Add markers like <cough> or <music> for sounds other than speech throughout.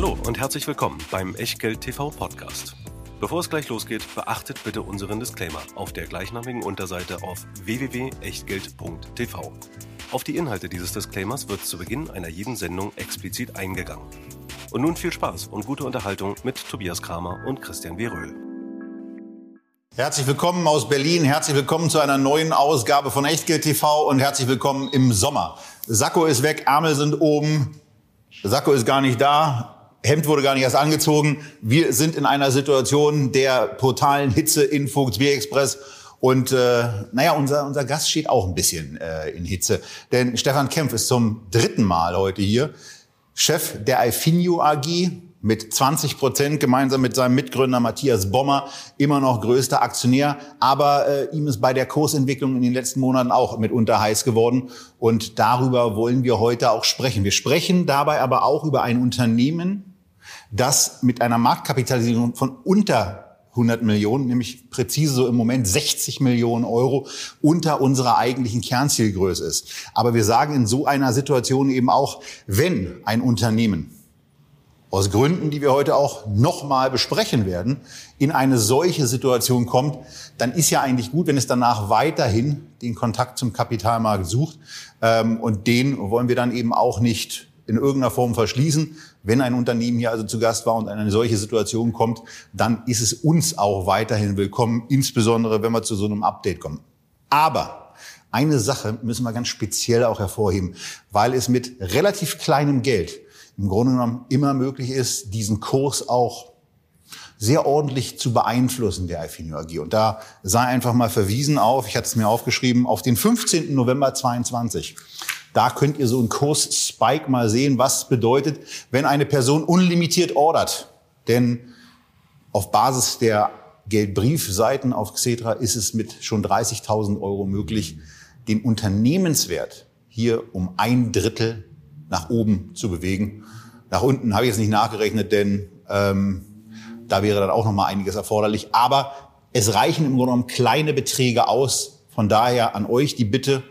Hallo und herzlich willkommen beim Echtgeld TV Podcast. Bevor es gleich losgeht, beachtet bitte unseren Disclaimer auf der gleichnamigen Unterseite auf www.echtgeld.tv. Auf die Inhalte dieses Disclaimers wird zu Beginn einer jeden Sendung explizit eingegangen. Und nun viel Spaß und gute Unterhaltung mit Tobias Kramer und Christian W. Röhl. Herzlich willkommen aus Berlin, herzlich willkommen zu einer neuen Ausgabe von Echtgeld TV und herzlich willkommen im Sommer. Sakko ist weg, Ärmel sind oben, Sakko ist gar nicht da, Hemd wurde gar nicht erst angezogen. Wir sind in einer Situation der totalen Hitze in Vogtsbier Express. Und äh, naja, unser, unser Gast steht auch ein bisschen äh, in Hitze. Denn Stefan Kempf ist zum dritten Mal heute hier. Chef der Alfinio AG mit 20 Prozent gemeinsam mit seinem Mitgründer Matthias Bommer immer noch größter Aktionär. Aber äh, ihm ist bei der Kursentwicklung in den letzten Monaten auch mitunter heiß geworden. Und darüber wollen wir heute auch sprechen. Wir sprechen dabei aber auch über ein Unternehmen, das mit einer Marktkapitalisierung von unter 100 Millionen, nämlich präzise so im Moment 60 Millionen Euro unter unserer eigentlichen Kernzielgröße ist. Aber wir sagen in so einer Situation eben auch, wenn ein Unternehmen aus Gründen, die wir heute auch nochmal besprechen werden, in eine solche Situation kommt, dann ist ja eigentlich gut, wenn es danach weiterhin den Kontakt zum Kapitalmarkt sucht. Ähm, und den wollen wir dann eben auch nicht in irgendeiner Form verschließen. Wenn ein Unternehmen hier also zu Gast war und in eine solche Situation kommt, dann ist es uns auch weiterhin willkommen, insbesondere wenn wir zu so einem Update kommen. Aber eine Sache müssen wir ganz speziell auch hervorheben, weil es mit relativ kleinem Geld im Grunde genommen immer möglich ist, diesen Kurs auch sehr ordentlich zu beeinflussen, der Alfinio AG. Und da sei einfach mal verwiesen auf, ich hatte es mir aufgeschrieben, auf den 15. November 22. Da könnt ihr so einen Kurs-Spike mal sehen, was bedeutet, wenn eine Person unlimitiert ordert. Denn auf Basis der Geldbriefseiten auf Xetra ist es mit schon 30.000 Euro möglich, den Unternehmenswert hier um ein Drittel nach oben zu bewegen. Nach unten habe ich jetzt nicht nachgerechnet, denn ähm, da wäre dann auch noch mal einiges erforderlich. Aber es reichen im Grunde genommen kleine Beträge aus. Von daher an euch die Bitte,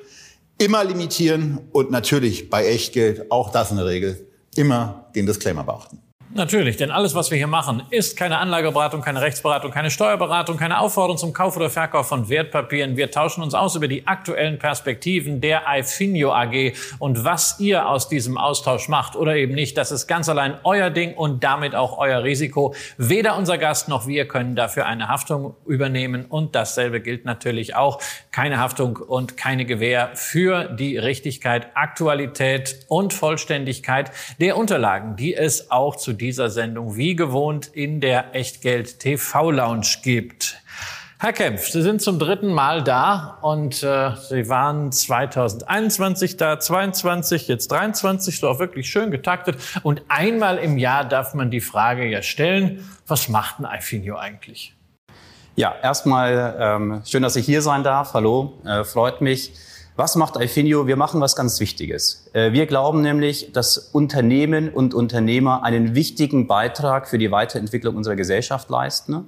immer limitieren und natürlich bei Echtgeld, auch das eine Regel, immer den Disclaimer beachten. Natürlich, denn alles, was wir hier machen, ist keine Anlageberatung, keine Rechtsberatung, keine Steuerberatung, keine Aufforderung zum Kauf oder Verkauf von Wertpapieren. Wir tauschen uns aus über die aktuellen Perspektiven der iFinio AG und was ihr aus diesem Austausch macht oder eben nicht, das ist ganz allein euer Ding und damit auch euer Risiko. Weder unser Gast noch wir können dafür eine Haftung übernehmen und dasselbe gilt natürlich auch. Keine Haftung und keine Gewähr für die Richtigkeit, Aktualität und Vollständigkeit der Unterlagen, die es auch zu dieser Sendung wie gewohnt in der Echtgeld TV Lounge gibt. Herr Kempf, Sie sind zum dritten Mal da und äh, Sie waren 2021 da, 22, jetzt 23, so auch wirklich schön getaktet. Und einmal im Jahr darf man die Frage ja stellen, was macht ein iFinio eigentlich? Ja, erstmal ähm, schön, dass ich hier sein darf. Hallo, äh, freut mich. Was macht Alfinio? Wir machen was ganz Wichtiges. Äh, wir glauben nämlich, dass Unternehmen und Unternehmer einen wichtigen Beitrag für die Weiterentwicklung unserer Gesellschaft leisten.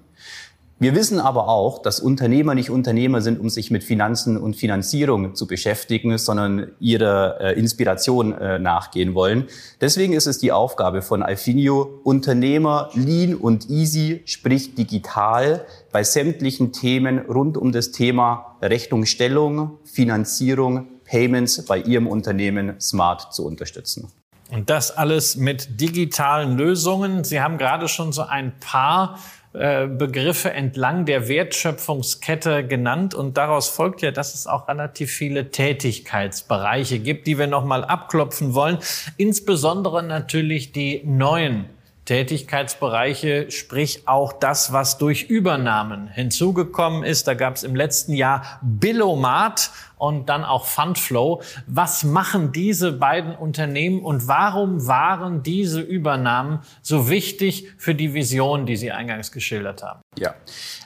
Wir wissen aber auch, dass Unternehmer nicht Unternehmer sind, um sich mit Finanzen und Finanzierung zu beschäftigen, sondern ihrer äh, Inspiration äh, nachgehen wollen. Deswegen ist es die Aufgabe von Alfinio, Unternehmer lean und easy, sprich digital, bei sämtlichen Themen rund um das Thema Rechnungsstellung, Finanzierung, Payments bei Ihrem Unternehmen smart zu unterstützen. Und das alles mit digitalen Lösungen. Sie haben gerade schon so ein paar Begriffe entlang der Wertschöpfungskette genannt und daraus folgt ja, dass es auch relativ viele Tätigkeitsbereiche gibt, die wir nochmal abklopfen wollen. Insbesondere natürlich die neuen Tätigkeitsbereiche, sprich auch das, was durch Übernahmen hinzugekommen ist. Da gab es im letzten Jahr Billomat und dann auch Fundflow. Was machen diese beiden Unternehmen und warum waren diese Übernahmen so wichtig für die Vision, die Sie eingangs geschildert haben? Ja,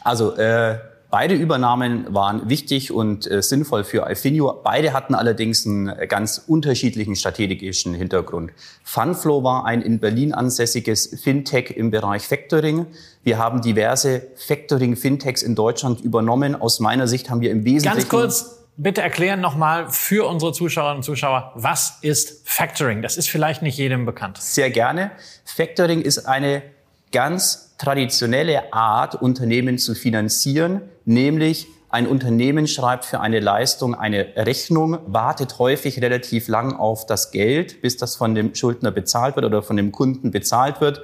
also äh Beide Übernahmen waren wichtig und äh, sinnvoll für Alfinio. Beide hatten allerdings einen äh, ganz unterschiedlichen strategischen Hintergrund. Funflow war ein in Berlin ansässiges Fintech im Bereich Factoring. Wir haben diverse Factoring-Fintechs in Deutschland übernommen. Aus meiner Sicht haben wir im Wesentlichen... Ganz kurz, bitte erklären nochmal für unsere Zuschauerinnen und Zuschauer, was ist Factoring? Das ist vielleicht nicht jedem bekannt. Sehr gerne. Factoring ist eine ganz traditionelle Art, Unternehmen zu finanzieren, nämlich ein Unternehmen schreibt für eine Leistung eine Rechnung, wartet häufig relativ lang auf das Geld, bis das von dem Schuldner bezahlt wird oder von dem Kunden bezahlt wird.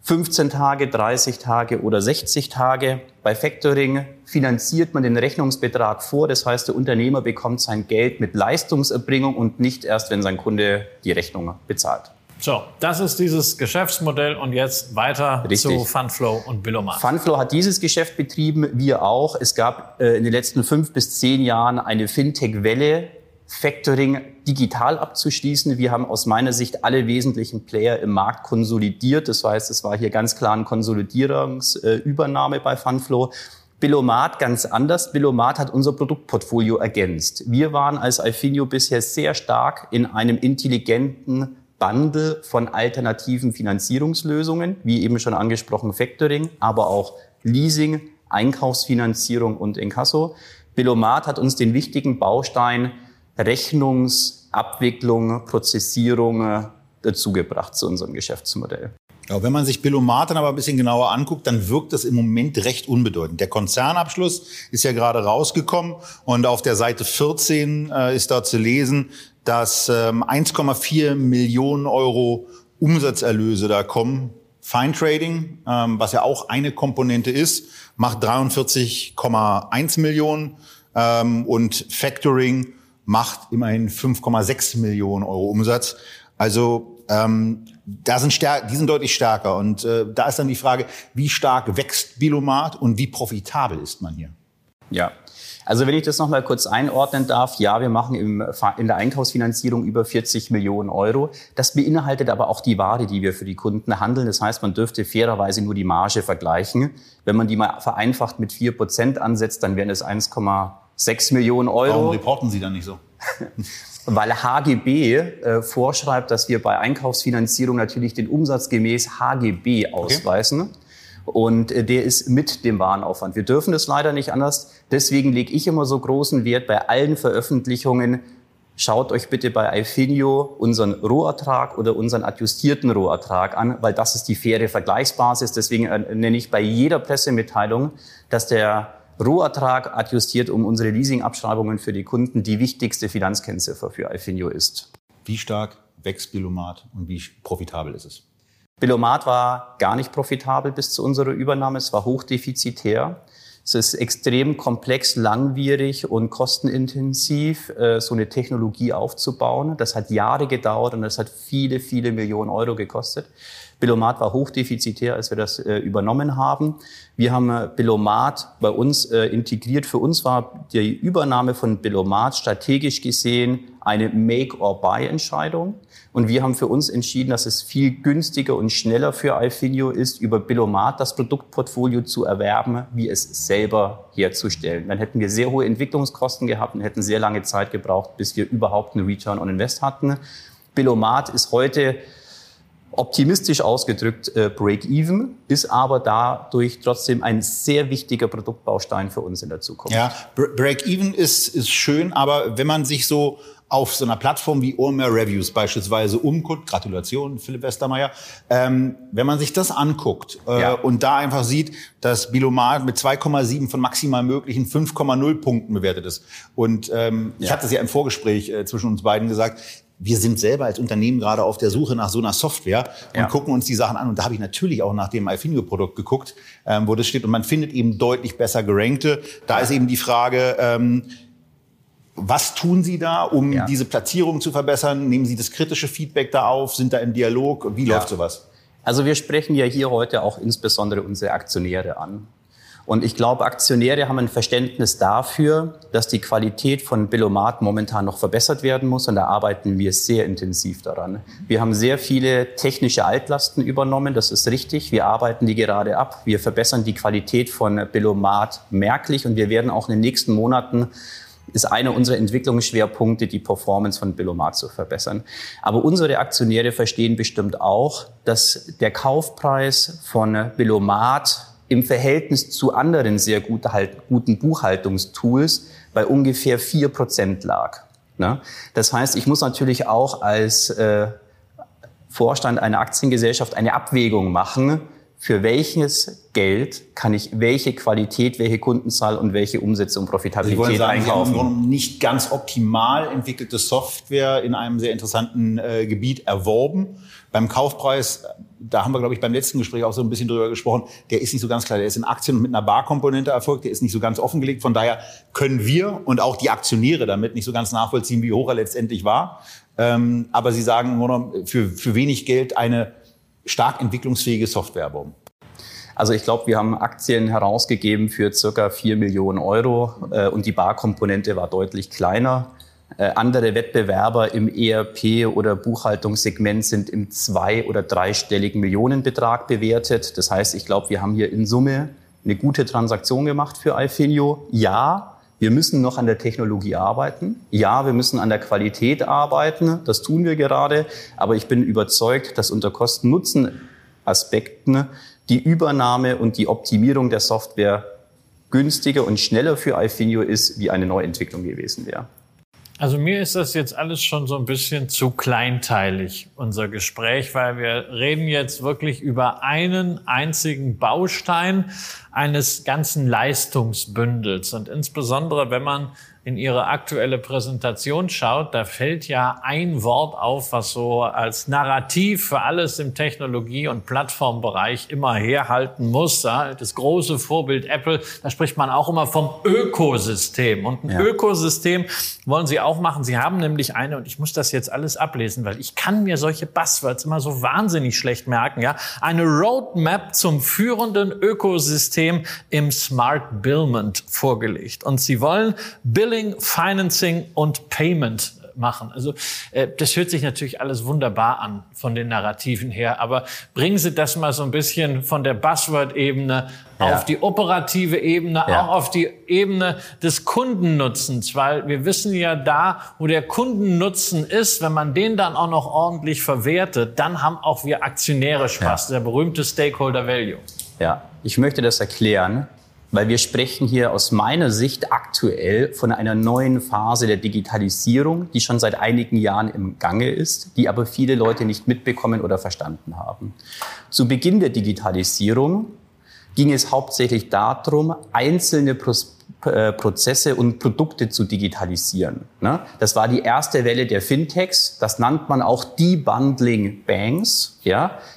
15 Tage, 30 Tage oder 60 Tage. Bei Factoring finanziert man den Rechnungsbetrag vor. Das heißt, der Unternehmer bekommt sein Geld mit Leistungserbringung und nicht erst, wenn sein Kunde die Rechnung bezahlt. So, das ist dieses Geschäftsmodell und jetzt weiter Richtig. zu Funflow und Billomat. Funflow hat dieses Geschäft betrieben, wir auch. Es gab äh, in den letzten fünf bis zehn Jahren eine Fintech-Welle, Factoring digital abzuschließen. Wir haben aus meiner Sicht alle wesentlichen Player im Markt konsolidiert. Das heißt, es war hier ganz klar eine Konsolidierungsübernahme bei Funflow. Billomat ganz anders. Billomat hat unser Produktportfolio ergänzt. Wir waren als Alfinio bisher sehr stark in einem intelligenten Bundle von alternativen Finanzierungslösungen, wie eben schon angesprochen Factoring, aber auch Leasing, Einkaufsfinanzierung und Inkasso. Billomat hat uns den wichtigen Baustein Rechnungsabwicklung, Prozessierung dazugebracht zu unserem Geschäftsmodell. Ja, wenn man sich Billomat dann aber ein bisschen genauer anguckt, dann wirkt das im Moment recht unbedeutend. Der Konzernabschluss ist ja gerade rausgekommen und auf der Seite 14 äh, ist da zu lesen, dass ähm, 1,4 Millionen Euro Umsatzerlöse da kommen. Fine Trading, ähm, was ja auch eine Komponente ist, macht 43,1 Millionen ähm, und Factoring macht immerhin 5,6 Millionen Euro Umsatz. Also ähm, da sind stärker, die sind deutlich stärker. Und äh, da ist dann die Frage, wie stark wächst Bilomat und wie profitabel ist man hier? Ja, also wenn ich das nochmal kurz einordnen darf, ja, wir machen im, in der Einkaufsfinanzierung über 40 Millionen Euro. Das beinhaltet aber auch die Ware, die wir für die Kunden handeln. Das heißt, man dürfte fairerweise nur die Marge vergleichen. Wenn man die mal vereinfacht mit 4 Prozent ansetzt, dann wären es 1,6 Millionen Euro. Warum reporten Sie dann nicht so? <laughs> weil HGB äh, vorschreibt, dass wir bei Einkaufsfinanzierung natürlich den Umsatz gemäß HGB ausweisen. Okay. Und äh, der ist mit dem Warenaufwand. Wir dürfen das leider nicht anders. Deswegen lege ich immer so großen Wert bei allen Veröffentlichungen. Schaut euch bitte bei iFinio unseren Rohertrag oder unseren adjustierten Rohertrag an, weil das ist die faire Vergleichsbasis. Deswegen äh, nenne ich bei jeder Pressemitteilung, dass der Rohertrag adjustiert um unsere Leasingabschreibungen für die Kunden die wichtigste Finanzkennziffer für Alfinio ist. Wie stark wächst Bilomat und wie profitabel ist es? Bilomat war gar nicht profitabel bis zu unserer Übernahme. Es war hochdefizitär. Es ist extrem komplex, langwierig und kostenintensiv, äh, so eine Technologie aufzubauen. Das hat Jahre gedauert und das hat viele, viele Millionen Euro gekostet. Billomat war hochdefizitär, als wir das äh, übernommen haben. Wir haben äh, Billomat bei uns äh, integriert. Für uns war die Übernahme von Billomat strategisch gesehen eine Make-or-Buy-Entscheidung. Und wir haben für uns entschieden, dass es viel günstiger und schneller für Alfinio ist, über Billomat das Produktportfolio zu erwerben, wie es selber herzustellen. Dann hätten wir sehr hohe Entwicklungskosten gehabt und hätten sehr lange Zeit gebraucht, bis wir überhaupt einen Return on Invest hatten. Billomat ist heute optimistisch ausgedrückt äh, Break-Even, ist aber dadurch trotzdem ein sehr wichtiger Produktbaustein für uns in der Zukunft. Ja, Break-Even ist, ist schön, aber wenn man sich so auf so einer Plattform wie OMR Reviews beispielsweise umguckt, Gratulation, Philipp Westermeier, ähm, wenn man sich das anguckt äh, ja. und da einfach sieht, dass Bilomat mit 2,7 von maximal möglichen 5,0 Punkten bewertet ist. Und ähm, ja. ich hatte es ja im Vorgespräch äh, zwischen uns beiden gesagt, wir sind selber als Unternehmen gerade auf der Suche nach so einer Software und ja. gucken uns die Sachen an. Und da habe ich natürlich auch nach dem Alfinio-Produkt geguckt, ähm, wo das steht. Und man findet eben deutlich besser gerankte. Da ist eben die Frage, ähm, was tun Sie da, um ja. diese Platzierung zu verbessern? Nehmen Sie das kritische Feedback da auf? Sind da im Dialog? Wie läuft sowas? Also wir sprechen ja hier heute auch insbesondere unsere Aktionäre an. Und ich glaube, Aktionäre haben ein Verständnis dafür, dass die Qualität von Billomat momentan noch verbessert werden muss. Und da arbeiten wir sehr intensiv daran. Wir haben sehr viele technische Altlasten übernommen. Das ist richtig. Wir arbeiten die gerade ab. Wir verbessern die Qualität von Billomat merklich. Und wir werden auch in den nächsten Monaten ist einer unserer Entwicklungsschwerpunkte, die Performance von Billomat zu verbessern. Aber unsere Aktionäre verstehen bestimmt auch, dass der Kaufpreis von Billomat im Verhältnis zu anderen sehr guten Buchhaltungstools bei ungefähr vier Prozent lag. Ne? Das heißt, ich muss natürlich auch als äh, Vorstand einer Aktiengesellschaft eine Abwägung machen, für welches Geld kann ich welche Qualität, welche Kundenzahl und welche Umsätze und Profitabilität Sie wollen sagen, einkaufen. Sie haben nicht ganz optimal entwickelte Software in einem sehr interessanten äh, Gebiet erworben. Beim Kaufpreis, da haben wir, glaube ich, beim letzten Gespräch auch so ein bisschen drüber gesprochen, der ist nicht so ganz klar. Der ist in Aktien mit einer Barkomponente erfolgt, der ist nicht so ganz offengelegt. Von daher können wir und auch die Aktionäre damit nicht so ganz nachvollziehen, wie hoch er letztendlich war. Ähm, aber Sie sagen, für, für wenig Geld eine stark entwicklungsfähige Software bauen? Also ich glaube, wir haben Aktien herausgegeben für circa 4 Millionen Euro äh, und die Barkomponente war deutlich kleiner. Äh, andere Wettbewerber im ERP oder Buchhaltungssegment sind im zwei- oder dreistelligen Millionenbetrag bewertet. Das heißt, ich glaube, wir haben hier in Summe eine gute Transaktion gemacht für Alfinio. Ja, wir müssen noch an der Technologie arbeiten. Ja, wir müssen an der Qualität arbeiten. Das tun wir gerade. Aber ich bin überzeugt, dass unter Kosten-Nutzen-Aspekten die Übernahme und die Optimierung der Software günstiger und schneller für Alfinio ist, wie eine Neuentwicklung gewesen wäre. Also mir ist das jetzt alles schon so ein bisschen zu kleinteilig, unser Gespräch, weil wir reden jetzt wirklich über einen einzigen Baustein eines ganzen Leistungsbündels. Und insbesondere, wenn man in Ihre aktuelle Präsentation schaut, da fällt ja ein Wort auf, was so als Narrativ für alles im Technologie- und Plattformbereich immer herhalten muss. Das große Vorbild Apple, da spricht man auch immer vom Ökosystem. Und ein ja. Ökosystem wollen Sie auch machen. Sie haben nämlich eine, und ich muss das jetzt alles ablesen, weil ich kann mir solche Buzzwords immer so wahnsinnig schlecht merken, ja. Eine Roadmap zum führenden Ökosystem im Smart Billment vorgelegt. Und Sie wollen Billing Billing, Financing und Payment machen. Also äh, das hört sich natürlich alles wunderbar an von den Narrativen her, aber bringen Sie das mal so ein bisschen von der Buzzword-Ebene ja. auf die operative Ebene, ja. auch auf die Ebene des Kundennutzens, weil wir wissen ja da, wo der Kundennutzen ist, wenn man den dann auch noch ordentlich verwertet, dann haben auch wir Aktionäre Spaß, ja. der berühmte Stakeholder Value. Ja, ich möchte das erklären weil wir sprechen hier aus meiner Sicht aktuell von einer neuen Phase der Digitalisierung, die schon seit einigen Jahren im Gange ist, die aber viele Leute nicht mitbekommen oder verstanden haben. Zu Beginn der Digitalisierung ging es hauptsächlich darum, einzelne äh, Prozesse und Produkte zu digitalisieren. Ne? Das war die erste Welle der Fintechs. Das nannt man auch Debundling Banks.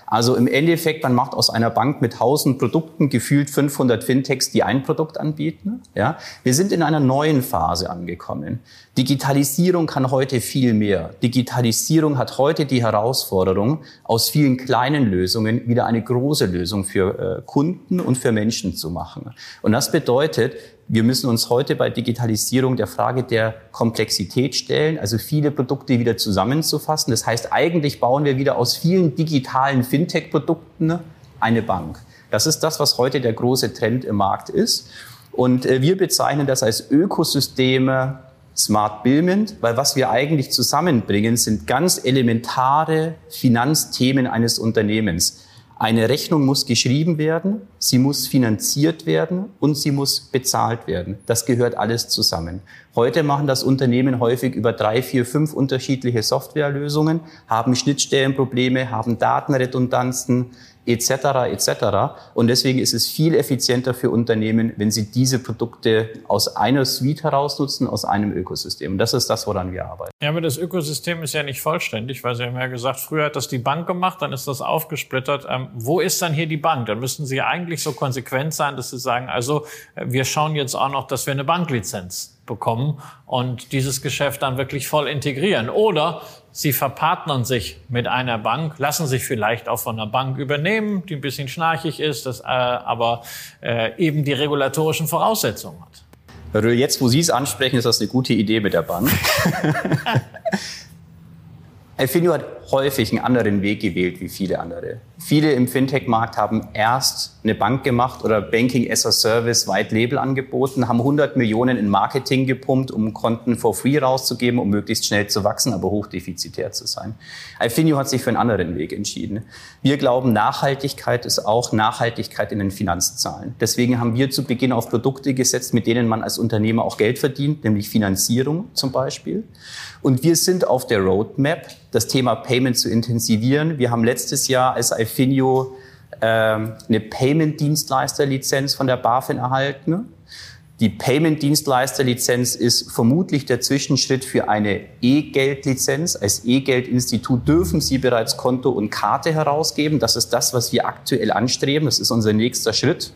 Also im Endeffekt, man macht aus einer Bank mit 1000 Produkten gefühlt 500 Fintechs, die ein Produkt anbieten. Ja? Wir sind in einer neuen Phase angekommen. Digitalisierung kann heute viel mehr. Digitalisierung hat heute die Herausforderung, aus vielen kleinen Lösungen wieder eine große Lösung für äh, Kunden und für Menschen zu machen. Und das bedeutet, wir müssen uns heute bei Digitalisierung der Frage der Komplexität stellen, also viele Produkte wieder zusammenzufassen. Das heißt, eigentlich bauen wir wieder aus vielen digitalen Fintech-Produkten eine Bank. Das ist das, was heute der große Trend im Markt ist. Und äh, wir bezeichnen das als Ökosysteme Smart Billment, weil was wir eigentlich zusammenbringen, sind ganz elementare Finanzthemen eines Unternehmens. Eine Rechnung muss geschrieben werden, sie muss finanziert werden und sie muss bezahlt werden. Das gehört alles zusammen. Heute machen das Unternehmen häufig über drei, vier, fünf unterschiedliche Softwarelösungen, haben Schnittstellenprobleme, haben Datenredundanzen, etc. etc. Und deswegen ist es viel effizienter für Unternehmen, wenn sie diese Produkte aus einer Suite heraus nutzen, aus einem Ökosystem. Und das ist das, woran wir arbeiten. Ja, aber das Ökosystem ist ja nicht vollständig, weil Sie haben ja gesagt, früher hat das die Bank gemacht, dann ist das aufgesplittert. Ähm, wo ist dann hier die Bank? Dann müssten Sie eigentlich so konsequent sein, dass Sie sagen, also äh, wir schauen jetzt auch noch, dass wir eine Banklizenz bekommen und dieses Geschäft dann wirklich voll integrieren. Oder Sie verpartnern sich mit einer Bank, lassen sich vielleicht auch von einer Bank übernehmen, die ein bisschen schnarchig ist, das, äh, aber äh, eben die regulatorischen Voraussetzungen hat. Jetzt, wo Sie es ansprechen, ist das eine gute Idee mit der Bank. <laughs> Alfinio hat häufig einen anderen Weg gewählt wie viele andere. Viele im Fintech-Markt haben erst eine Bank gemacht oder Banking as a Service White Label angeboten, haben 100 Millionen in Marketing gepumpt, um Konten for free rauszugeben, um möglichst schnell zu wachsen, aber hochdefizitär zu sein. Alfinio hat sich für einen anderen Weg entschieden. Wir glauben, Nachhaltigkeit ist auch Nachhaltigkeit in den Finanzzahlen. Deswegen haben wir zu Beginn auf Produkte gesetzt, mit denen man als Unternehmer auch Geld verdient, nämlich Finanzierung zum Beispiel. Und wir sind auf der Roadmap, das Thema Payment zu intensivieren. Wir haben letztes Jahr als Alfinio äh, eine Payment-Dienstleister-Lizenz von der BaFin erhalten. Die Payment-Dienstleister-Lizenz ist vermutlich der Zwischenschritt für eine E-Geld-Lizenz. Als E-Geld-Institut dürfen Sie bereits Konto und Karte herausgeben. Das ist das, was wir aktuell anstreben. Das ist unser nächster Schritt.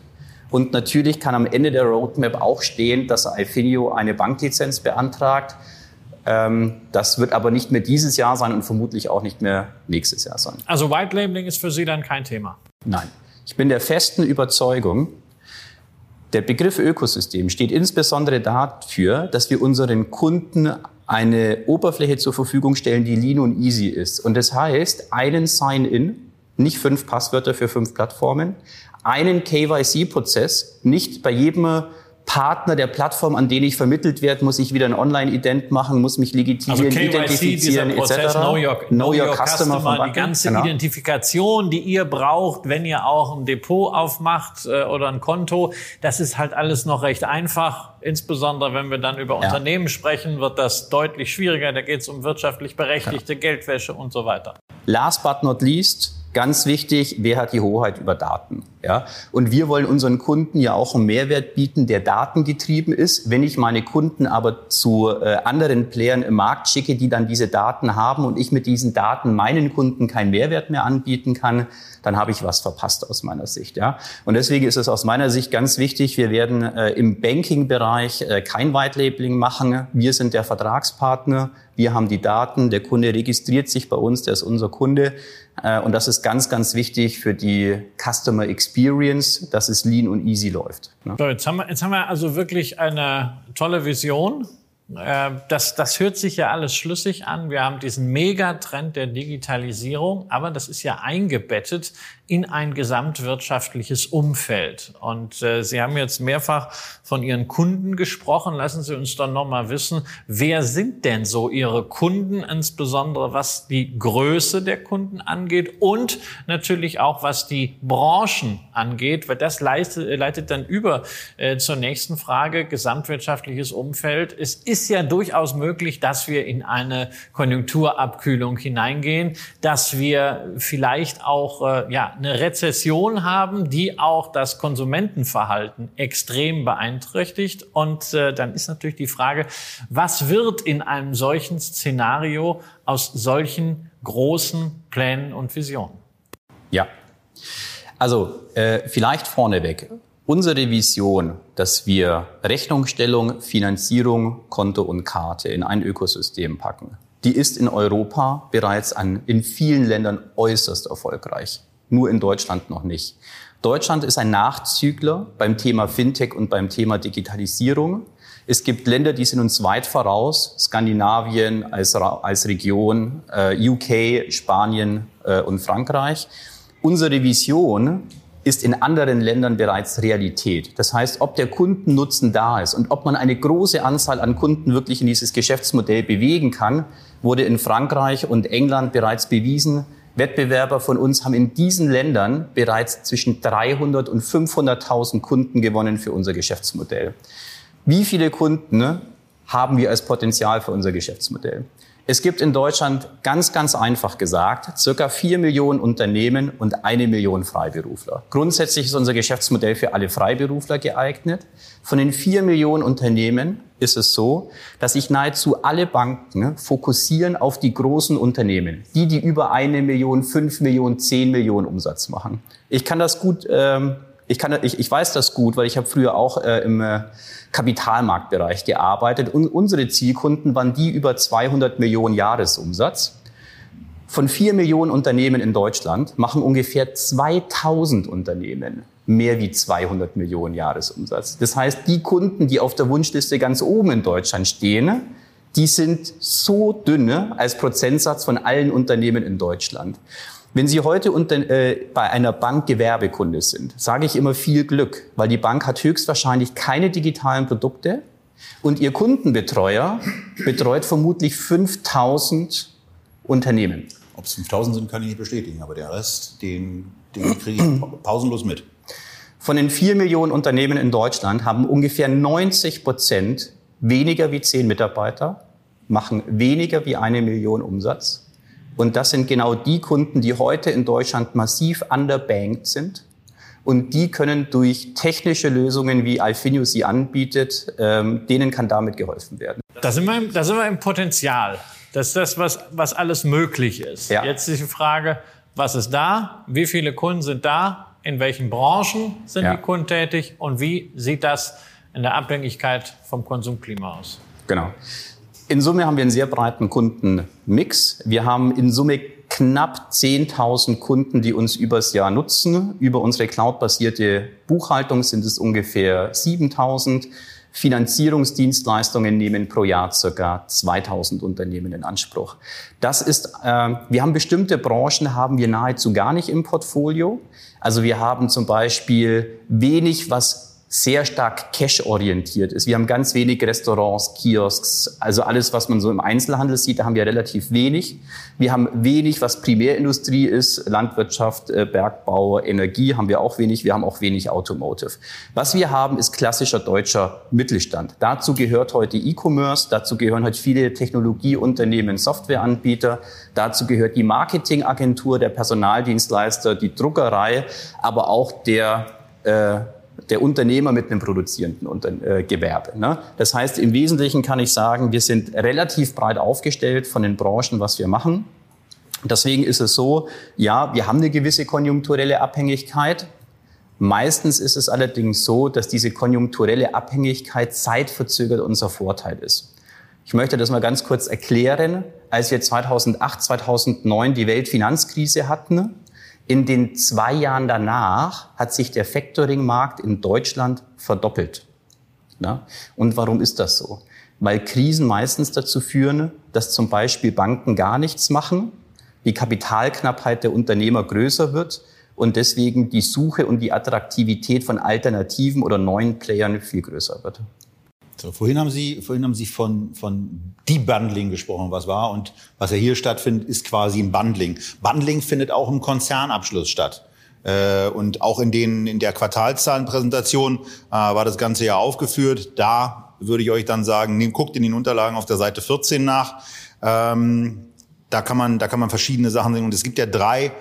Und natürlich kann am Ende der Roadmap auch stehen, dass Alfinio eine Banklizenz beantragt. Ähm, das wird aber nicht mehr dieses Jahr sein und vermutlich auch nicht mehr nächstes Jahr sein. Also White Labeling ist für Sie dann kein Thema? Nein. Ich bin der festen Überzeugung, der Begriff Ökosystem steht insbesondere dafür, dass wir unseren Kunden eine Oberfläche zur Verfügung stellen, die lean und easy ist. Und das heißt, einen Sign-in, nicht fünf Passwörter für fünf Plattformen, einen KYC-Prozess, nicht bei jedem Partner der Plattform, an den ich vermittelt werde, muss ich wieder ein Online-Ident machen, muss mich legitimieren, also KYC, identifizieren etc. Know your, know your, your Customer, Customer die ganze genau. Identifikation, die ihr braucht, wenn ihr auch ein Depot aufmacht äh, oder ein Konto, das ist halt alles noch recht einfach. Insbesondere wenn wir dann über ja. Unternehmen sprechen, wird das deutlich schwieriger. Da geht es um wirtschaftlich Berechtigte, ja. Geldwäsche und so weiter. Last but not least, Ganz wichtig, wer hat die Hoheit über Daten? Ja? Und wir wollen unseren Kunden ja auch einen Mehrwert bieten, der datengetrieben ist. Wenn ich meine Kunden aber zu äh, anderen Playern im Markt schicke, die dann diese Daten haben und ich mit diesen Daten meinen Kunden keinen Mehrwert mehr anbieten kann, dann habe ich was verpasst aus meiner Sicht. Ja? Und deswegen ist es aus meiner Sicht ganz wichtig, wir werden äh, im Banking-Bereich äh, kein White Labeling machen. Wir sind der Vertragspartner. Wir haben die Daten, der Kunde registriert sich bei uns, der ist unser Kunde. Äh, und das ist ganz, ganz wichtig für die Customer Experience, dass es lean und easy läuft. Ne? So, jetzt haben, wir, jetzt haben wir also wirklich eine tolle Vision. Äh, das, das hört sich ja alles schlüssig an. Wir haben diesen Megatrend der Digitalisierung, aber das ist ja eingebettet in ein gesamtwirtschaftliches Umfeld. Und äh, Sie haben jetzt mehrfach von Ihren Kunden gesprochen. Lassen Sie uns doch noch mal wissen, wer sind denn so Ihre Kunden, insbesondere was die Größe der Kunden angeht und natürlich auch was die Branchen angeht, weil das leitet, leitet dann über äh, zur nächsten Frage, gesamtwirtschaftliches Umfeld. Es ist ja durchaus möglich, dass wir in eine Konjunkturabkühlung hineingehen, dass wir vielleicht auch äh, ja, eine Rezession haben, die auch das Konsumentenverhalten extrem beeinträchtigt. Und äh, dann ist natürlich die Frage, was wird in einem solchen Szenario aus solchen großen Plänen und Visionen? Ja, also äh, vielleicht vorneweg. Unsere Vision, dass wir Rechnungsstellung, Finanzierung, Konto und Karte in ein Ökosystem packen, die ist in Europa bereits an, in vielen Ländern äußerst erfolgreich nur in Deutschland noch nicht. Deutschland ist ein Nachzügler beim Thema Fintech und beim Thema Digitalisierung. Es gibt Länder, die sind uns weit voraus, Skandinavien als, als Region, äh, UK, Spanien äh, und Frankreich. Unsere Vision ist in anderen Ländern bereits Realität. Das heißt, ob der Kundennutzen da ist und ob man eine große Anzahl an Kunden wirklich in dieses Geschäftsmodell bewegen kann, wurde in Frankreich und England bereits bewiesen. Wettbewerber von uns haben in diesen Ländern bereits zwischen 300 und 500.000 Kunden gewonnen für unser Geschäftsmodell. Wie viele Kunden haben wir als Potenzial für unser Geschäftsmodell? Es gibt in Deutschland ganz, ganz einfach gesagt circa vier Millionen Unternehmen und eine Million Freiberufler. Grundsätzlich ist unser Geschäftsmodell für alle Freiberufler geeignet. Von den vier Millionen Unternehmen ist es so, dass sich nahezu alle Banken fokussieren auf die großen Unternehmen, die, die über eine Million, fünf Millionen, zehn Millionen Umsatz machen. Ich kann das gut, ähm, ich, kann, ich, ich weiß das gut, weil ich habe früher auch äh, im äh, Kapitalmarktbereich gearbeitet. Und unsere Zielkunden waren die über 200 Millionen Jahresumsatz. Von vier Millionen Unternehmen in Deutschland machen ungefähr 2000 Unternehmen mehr wie 200 Millionen Jahresumsatz. Das heißt, die Kunden, die auf der Wunschliste ganz oben in Deutschland stehen, die sind so dünne als Prozentsatz von allen Unternehmen in Deutschland. Wenn Sie heute unter, äh, bei einer Bank Gewerbekunde sind, sage ich immer viel Glück, weil die Bank hat höchstwahrscheinlich keine digitalen Produkte und Ihr Kundenbetreuer betreut vermutlich 5000 Unternehmen. Ob es 5000 sind, kann ich nicht bestätigen, aber der Rest, den, den kriege ich pausenlos mit. Von den vier Millionen Unternehmen in Deutschland haben ungefähr 90 Prozent weniger wie zehn Mitarbeiter, machen weniger wie eine Million Umsatz. Und das sind genau die Kunden, die heute in Deutschland massiv underbanked sind. Und die können durch technische Lösungen, wie Alfinio sie anbietet, ähm, denen kann damit geholfen werden. Da sind wir im, da sind wir im Potenzial. Das ist das, was, was alles möglich ist. Ja. Jetzt ist die Frage, was ist da? Wie viele Kunden sind da? In welchen Branchen sind ja. die Kunden tätig? Und wie sieht das in der Abhängigkeit vom Konsumklima aus? Genau. In Summe haben wir einen sehr breiten Kundenmix. Wir haben in Summe knapp 10.000 Kunden, die uns übers Jahr nutzen. Über unsere cloudbasierte Buchhaltung sind es ungefähr 7.000. Finanzierungsdienstleistungen nehmen pro Jahr circa 2000 Unternehmen in Anspruch. Das ist, äh, wir haben bestimmte Branchen, haben wir nahezu gar nicht im Portfolio. Also wir haben zum Beispiel wenig, was sehr stark cash-orientiert ist. Wir haben ganz wenig Restaurants, Kiosks, also alles, was man so im Einzelhandel sieht, da haben wir relativ wenig. Wir haben wenig, was Primärindustrie ist, Landwirtschaft, äh, Bergbau, Energie haben wir auch wenig. Wir haben auch wenig Automotive. Was wir haben, ist klassischer deutscher Mittelstand. Dazu gehört heute E-Commerce, dazu gehören heute viele Technologieunternehmen, Softwareanbieter, dazu gehört die Marketingagentur, der Personaldienstleister, die Druckerei, aber auch der äh, der Unternehmer mit einem produzierenden äh, Gewerbe. Ne? Das heißt, im Wesentlichen kann ich sagen, wir sind relativ breit aufgestellt von den Branchen, was wir machen. Deswegen ist es so, ja, wir haben eine gewisse konjunkturelle Abhängigkeit. Meistens ist es allerdings so, dass diese konjunkturelle Abhängigkeit zeitverzögert unser Vorteil ist. Ich möchte das mal ganz kurz erklären. Als wir 2008, 2009 die Weltfinanzkrise hatten, in den zwei Jahren danach hat sich der Factoring-Markt in Deutschland verdoppelt. Und warum ist das so? Weil Krisen meistens dazu führen, dass zum Beispiel Banken gar nichts machen, die Kapitalknappheit der Unternehmer größer wird und deswegen die Suche und die Attraktivität von Alternativen oder neuen Playern viel größer wird. So, vorhin haben Sie, vorhin haben Sie von, von Debundling gesprochen, was war. Und was ja hier stattfindet, ist quasi ein Bundling. Bundling findet auch im Konzernabschluss statt. Äh, und auch in, den, in der Quartalszahlenpräsentation äh, war das Ganze ja aufgeführt. Da würde ich euch dann sagen, nehm, guckt in den Unterlagen auf der Seite 14 nach. Ähm, da kann man, da kann man verschiedene Sachen sehen. Und es gibt ja drei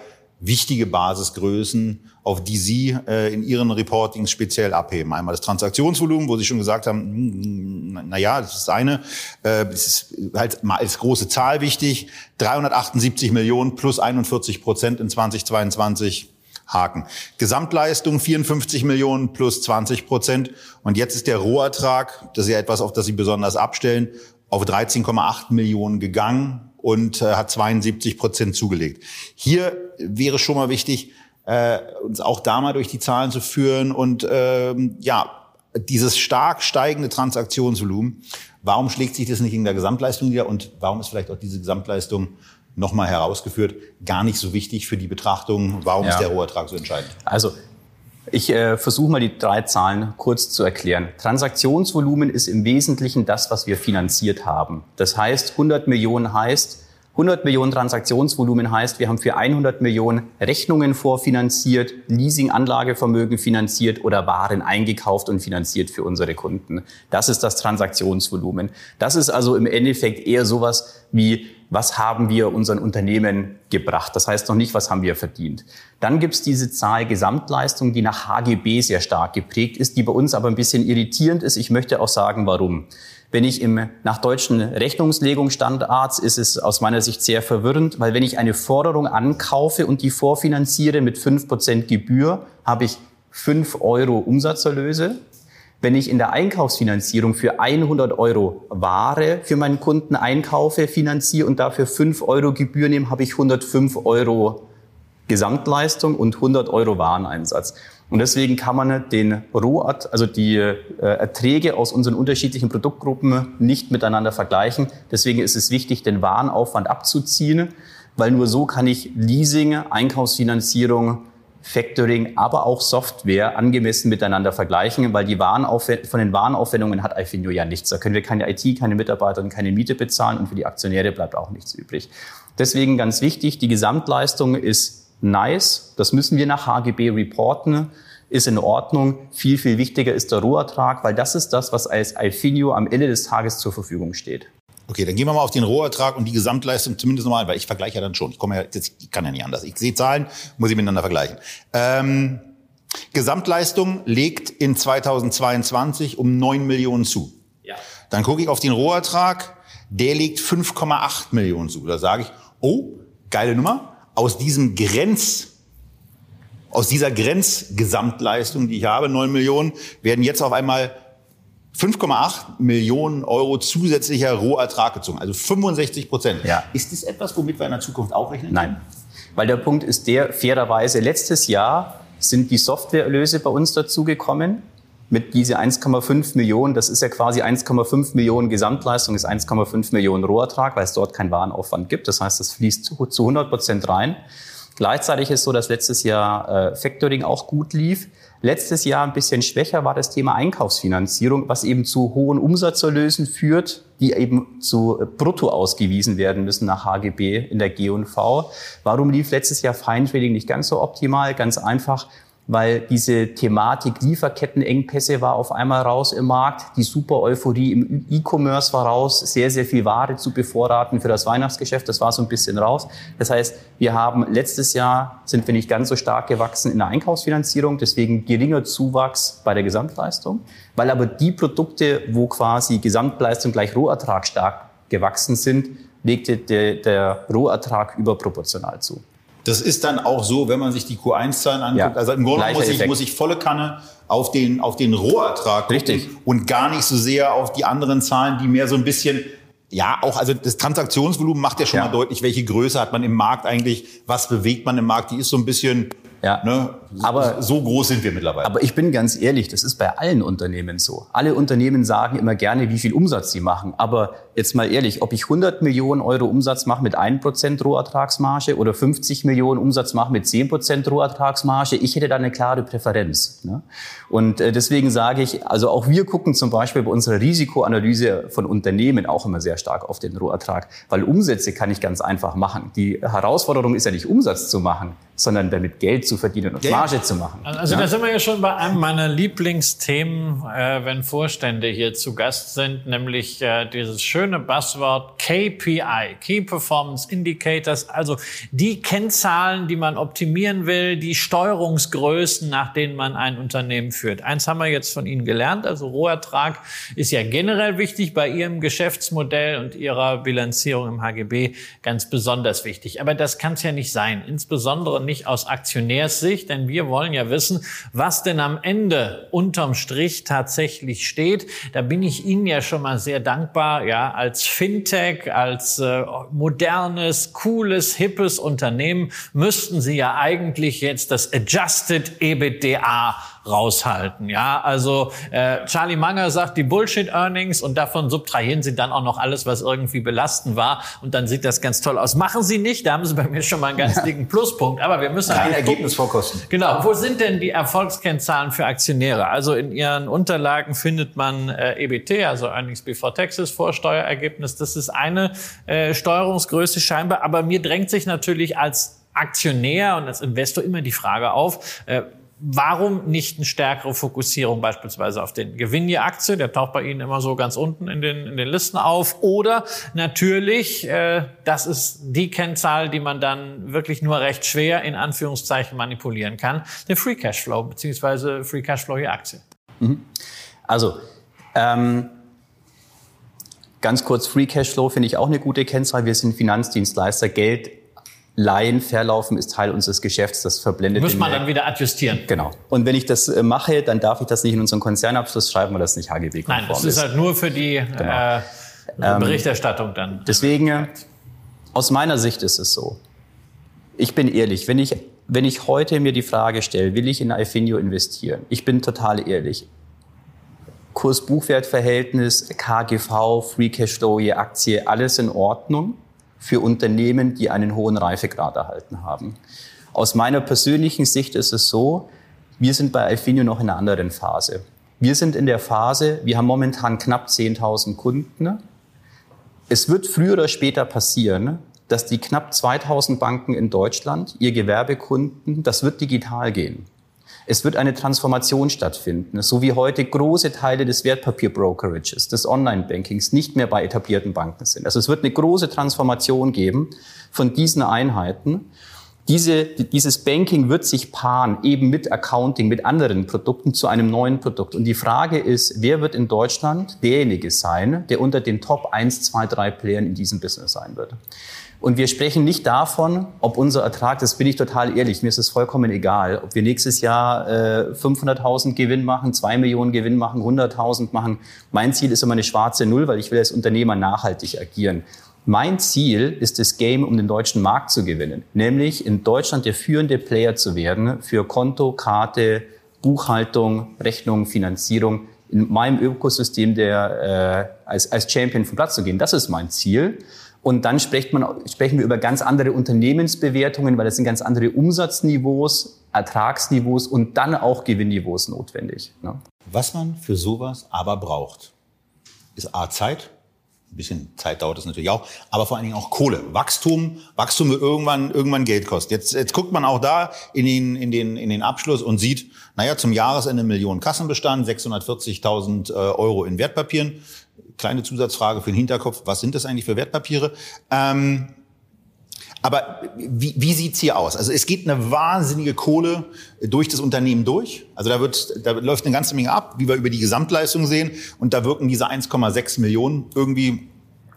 wichtige Basisgrößen, auf die Sie äh, in Ihren Reportings speziell abheben. Einmal das Transaktionsvolumen, wo Sie schon gesagt haben, hm, na ja, das ist eine, äh, es ist halt mal als große Zahl wichtig, 378 Millionen plus 41 Prozent in 2022 Haken. Gesamtleistung 54 Millionen plus 20 Prozent. Und jetzt ist der Rohertrag, das ist ja etwas, auf das Sie besonders abstellen, auf 13,8 Millionen gegangen und äh, hat 72 Prozent zugelegt. Hier wäre schon mal wichtig, äh, uns auch da mal durch die Zahlen zu führen und ähm, ja, dieses stark steigende Transaktionsvolumen, warum schlägt sich das nicht in der Gesamtleistung nieder und warum ist vielleicht auch diese Gesamtleistung nochmal herausgeführt, gar nicht so wichtig für die Betrachtung, warum ja. ist der Rohertrag so entscheidend? Also ich äh, versuche mal die drei Zahlen kurz zu erklären. Transaktionsvolumen ist im Wesentlichen das, was wir finanziert haben. Das heißt, 100 Millionen heißt, 100 Millionen Transaktionsvolumen heißt, wir haben für 100 Millionen Rechnungen vorfinanziert, Leasing-Anlagevermögen finanziert oder Waren eingekauft und finanziert für unsere Kunden. Das ist das Transaktionsvolumen. Das ist also im Endeffekt eher sowas wie, was haben wir unseren Unternehmen gebracht? Das heißt noch nicht, was haben wir verdient. Dann gibt's diese Zahl Gesamtleistung, die nach HGB sehr stark geprägt ist, die bei uns aber ein bisschen irritierend ist. Ich möchte auch sagen, warum. Wenn ich im, nach deutschen Rechnungslegungsstandards ist es aus meiner Sicht sehr verwirrend, weil wenn ich eine Forderung ankaufe und die vorfinanziere mit fünf Prozent Gebühr, habe ich fünf Euro Umsatzerlöse. Wenn ich in der Einkaufsfinanzierung für 100 Euro Ware für meinen Kunden einkaufe, finanziere und dafür fünf Euro Gebühr nehme, habe ich 105 Euro Gesamtleistung und 100 Euro Wareneinsatz. Und deswegen kann man den Rohat, also die äh, Erträge aus unseren unterschiedlichen Produktgruppen nicht miteinander vergleichen. Deswegen ist es wichtig, den Warenaufwand abzuziehen, weil nur so kann ich Leasing, Einkaufsfinanzierung, Factoring, aber auch Software angemessen miteinander vergleichen, weil die Warenaufwend von den Warenaufwendungen hat Ifinio ja nichts. Da können wir keine IT, keine Mitarbeiter und keine Miete bezahlen und für die Aktionäre bleibt auch nichts übrig. Deswegen ganz wichtig, die Gesamtleistung ist nice, das müssen wir nach HGB reporten, ist in Ordnung. Viel, viel wichtiger ist der Rohertrag, weil das ist das, was als Alfinio am Ende des Tages zur Verfügung steht. Okay, dann gehen wir mal auf den Rohertrag und die Gesamtleistung zumindest nochmal, weil ich vergleiche ja dann schon. Ich komme ja, ich kann ja nicht anders. Ich sehe Zahlen, muss ich miteinander vergleichen. Ähm, Gesamtleistung legt in 2022 um 9 Millionen zu. Ja. Dann gucke ich auf den Rohertrag, der legt 5,8 Millionen zu. Da sage ich, oh, geile Nummer aus diesem Grenz, aus dieser Grenzgesamtleistung, die ich habe, 9 Millionen, werden jetzt auf einmal 5,8 Millionen Euro zusätzlicher Rohertrag gezogen, also 65 Prozent. Ja. Ist das etwas, womit wir in der Zukunft auch rechnen? Nein, weil der Punkt ist der, fairerweise, letztes Jahr sind die Softwareerlöse bei uns dazugekommen mit diese 1,5 Millionen, das ist ja quasi 1,5 Millionen Gesamtleistung, ist 1,5 Millionen Rohertrag, weil es dort keinen Warenaufwand gibt. Das heißt, das fließt zu, zu 100 Prozent rein. Gleichzeitig ist so, dass letztes Jahr äh, Factoring auch gut lief. Letztes Jahr ein bisschen schwächer war das Thema Einkaufsfinanzierung, was eben zu hohen Umsatzerlösen führt, die eben zu äh, brutto ausgewiesen werden müssen nach HGB in der G&V. Warum lief letztes Jahr Feintrading nicht ganz so optimal? Ganz einfach, weil diese Thematik Lieferkettenengpässe war auf einmal raus im Markt, die super Euphorie im E-Commerce war raus, sehr, sehr viel Ware zu bevorraten für das Weihnachtsgeschäft, das war so ein bisschen raus. Das heißt, wir haben letztes Jahr sind wir nicht ganz so stark gewachsen in der Einkaufsfinanzierung, deswegen geringer Zuwachs bei der Gesamtleistung, weil aber die Produkte, wo quasi Gesamtleistung gleich Rohertrag stark gewachsen sind, legte der, der Rohertrag überproportional zu. Das ist dann auch so, wenn man sich die Q1-Zahlen anguckt. Ja, also im Grunde muss ich, muss ich volle Kanne auf den, auf den Rohertrag Richtig. und gar nicht so sehr auf die anderen Zahlen, die mehr so ein bisschen ja, auch, also das Transaktionsvolumen macht ja schon ja. mal deutlich, welche Größe hat man im Markt eigentlich, was bewegt man im Markt, die ist so ein bisschen, ja. Ne? Aber so groß sind wir mittlerweile. Aber ich bin ganz ehrlich, das ist bei allen Unternehmen so. Alle Unternehmen sagen immer gerne, wie viel Umsatz sie machen. Aber jetzt mal ehrlich, ob ich 100 Millionen Euro Umsatz mache mit 1% Rohertragsmarge oder 50 Millionen Umsatz mache mit 10% Rohertragsmarge, ich hätte da eine klare Präferenz. Ne? Und äh, deswegen sage ich, also auch wir gucken zum Beispiel bei unserer Risikoanalyse von Unternehmen auch immer sehr stark auf den Rohertrag, weil Umsätze kann ich ganz einfach machen. Die Herausforderung ist ja nicht Umsatz zu machen, sondern damit Geld zu verdienen und Marge zu machen. Also ja? da sind wir ja schon bei einem meiner Lieblingsthemen, äh, wenn Vorstände hier zu Gast sind, nämlich äh, dieses schöne Buzzword KPI, Key Performance Indicators, also die Kennzahlen, die man optimieren will, die Steuerungsgrößen, nach denen man ein Unternehmen führt. Eins haben wir jetzt von Ihnen gelernt, also Rohertrag ist ja generell wichtig bei Ihrem Geschäftsmodell und Ihrer Bilanzierung im HGB ganz besonders wichtig. Aber das kann es ja nicht sein, insbesondere nicht aus Aktionärssicht, denn wir wollen ja wissen, was denn am Ende unterm Strich tatsächlich steht. Da bin ich Ihnen ja schon mal sehr dankbar, ja, als Fintech, als äh, modernes, cooles, hippes Unternehmen müssten Sie ja eigentlich jetzt das Adjusted EBITDA raushalten. Ja, also äh, Charlie Munger sagt die Bullshit-Earnings und davon subtrahieren Sie dann auch noch alles, was irgendwie belastend war und dann sieht das ganz toll aus. Machen Sie nicht, da haben Sie bei mir schon mal einen ganz dicken Pluspunkt. Aber wir müssen kein Ergebnis vorkosten. Genau. Wo sind denn die Erfolgskennzahlen für Aktionäre? Also in Ihren Unterlagen findet man äh, EBT, also Earnings Before Taxes, Vorsteuerergebnis. Das ist eine äh, Steuerungsgröße scheinbar. Aber mir drängt sich natürlich als Aktionär und als Investor immer die Frage auf, äh, Warum nicht eine stärkere Fokussierung beispielsweise auf den Gewinn je Aktie? Der taucht bei Ihnen immer so ganz unten in den, in den Listen auf. Oder natürlich, äh, das ist die Kennzahl, die man dann wirklich nur recht schwer in Anführungszeichen manipulieren kann, der Free Cashflow beziehungsweise Free Cashflow je Aktie. Mhm. Also ähm, ganz kurz, Free Cashflow finde ich auch eine gute Kennzahl. Wir sind Finanzdienstleister. Geld Laien verlaufen ist Teil unseres Geschäfts, das verblendet. Muss man dann wieder adjustieren. Genau. Und wenn ich das äh, mache, dann darf ich das nicht in unseren Konzernabschluss schreiben, weil das nicht HGB-konform ist. Nein, das ist halt nur für die genau. äh, ähm, Berichterstattung dann. Deswegen, aus meiner Sicht ist es so. Ich bin ehrlich, wenn ich wenn ich heute mir die Frage stelle, will ich in Ifinio investieren? Ich bin total ehrlich. Kurs-Buchwert-Verhältnis, KGV, Free Cash Flow je Aktie, alles in Ordnung für Unternehmen, die einen hohen Reifegrad erhalten haben. Aus meiner persönlichen Sicht ist es so, wir sind bei Alfinio noch in einer anderen Phase. Wir sind in der Phase, wir haben momentan knapp 10.000 Kunden. Es wird früher oder später passieren, dass die knapp 2000 Banken in Deutschland, ihr Gewerbekunden, das wird digital gehen. Es wird eine Transformation stattfinden, so wie heute große Teile des Wertpapierbrokerages, des Online-Bankings nicht mehr bei etablierten Banken sind. Also es wird eine große Transformation geben von diesen Einheiten. Diese, dieses Banking wird sich paaren, eben mit Accounting, mit anderen Produkten zu einem neuen Produkt. Und die Frage ist, wer wird in Deutschland derjenige sein, der unter den Top 1, 2, 3 Playern in diesem Business sein wird? Und wir sprechen nicht davon, ob unser Ertrag, das bin ich total ehrlich, mir ist es vollkommen egal, ob wir nächstes Jahr äh, 500.000 Gewinn machen, 2 Millionen Gewinn machen, 100.000 machen. Mein Ziel ist immer eine schwarze Null, weil ich will als Unternehmer nachhaltig agieren. Mein Ziel ist das Game, um den deutschen Markt zu gewinnen, nämlich in Deutschland der führende Player zu werden für Konto, Karte, Buchhaltung, Rechnung, Finanzierung in meinem Ökosystem der äh, als, als Champion vom Platz zu gehen. Das ist mein Ziel. Und dann spricht man, sprechen wir über ganz andere Unternehmensbewertungen, weil es sind ganz andere Umsatzniveaus, Ertragsniveaus und dann auch Gewinnniveaus notwendig. Ne? Was man für sowas aber braucht, ist A, Zeit. Ein bisschen Zeit dauert es natürlich auch, aber vor allen Dingen auch Kohle. Wachstum, Wachstum wird irgendwann, irgendwann Geld kosten. Jetzt, jetzt guckt man auch da in den, in den, in den Abschluss und sieht, naja, zum Jahresende Millionen Kassenbestand, 640.000 äh, Euro in Wertpapieren kleine Zusatzfrage für den Hinterkopf, was sind das eigentlich für Wertpapiere? Ähm, aber wie, wie sieht's hier aus? Also es geht eine wahnsinnige Kohle durch das Unternehmen durch. Also da, wird, da läuft eine ganze Menge ab, wie wir über die Gesamtleistung sehen. Und da wirken diese 1,6 Millionen irgendwie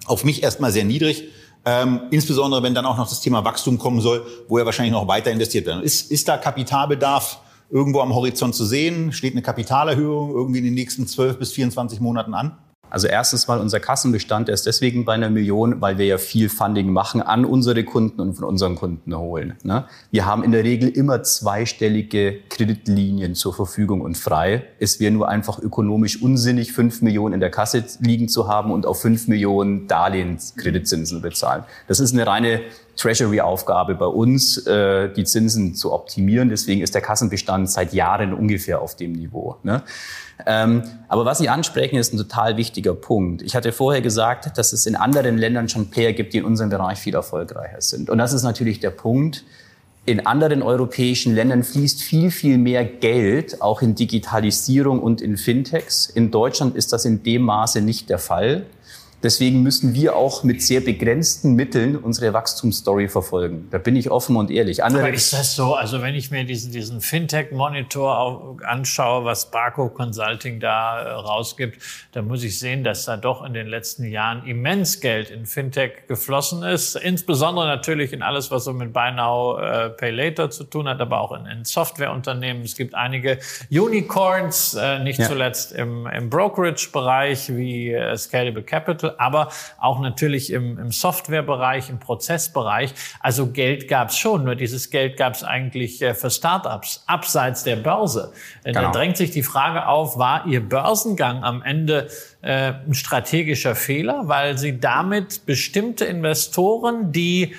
auf mich erstmal sehr niedrig. Ähm, insbesondere wenn dann auch noch das Thema Wachstum kommen soll, wo ja wahrscheinlich noch weiter investiert werden. Ist, ist da Kapitalbedarf irgendwo am Horizont zu sehen? Steht eine Kapitalerhöhung irgendwie in den nächsten 12 bis 24 Monaten an? Also erstens mal unser Kassenbestand, der ist deswegen bei einer Million, weil wir ja viel Funding machen an unsere Kunden und von unseren Kunden holen. Ne? Wir haben in der Regel immer zweistellige Kreditlinien zur Verfügung und frei. Es wäre nur einfach ökonomisch unsinnig, fünf Millionen in der Kasse liegen zu haben und auf fünf Millionen Darlehenskreditzinsen bezahlen. Das ist eine reine Treasury-Aufgabe bei uns, äh, die Zinsen zu optimieren. Deswegen ist der Kassenbestand seit Jahren ungefähr auf dem Niveau. Ne? Ähm, aber was Sie ansprechen, ist ein total wichtiger Punkt. Ich hatte vorher gesagt, dass es in anderen Ländern schon Player gibt, die in unserem Bereich viel erfolgreicher sind. Und das ist natürlich der Punkt. In anderen europäischen Ländern fließt viel, viel mehr Geld, auch in Digitalisierung und in Fintechs. In Deutschland ist das in dem Maße nicht der Fall. Deswegen müssen wir auch mit sehr begrenzten Mitteln unsere Wachstumsstory verfolgen. Da bin ich offen und ehrlich. Andere Aber ist das so? Also wenn ich mir diesen, diesen Fintech-Monitor anschaue, was Barco Consulting da äh, rausgibt, dann muss ich sehen, dass da doch in den letzten Jahren immens Geld in Fintech geflossen ist. Insbesondere natürlich in alles, was so mit Buy Now, äh, Pay Later zu tun hat, aber auch in, in Softwareunternehmen. Es gibt einige Unicorns, äh, nicht ja. zuletzt im, im Brokerage-Bereich wie äh, Scalable Capital aber auch natürlich im, im Softwarebereich, im Prozessbereich. Also Geld gab es schon, nur dieses Geld gab es eigentlich äh, für Startups abseits der Börse. Äh, genau. Da drängt sich die Frage auf, war Ihr Börsengang am Ende äh, ein strategischer Fehler, weil Sie damit bestimmte Investoren, die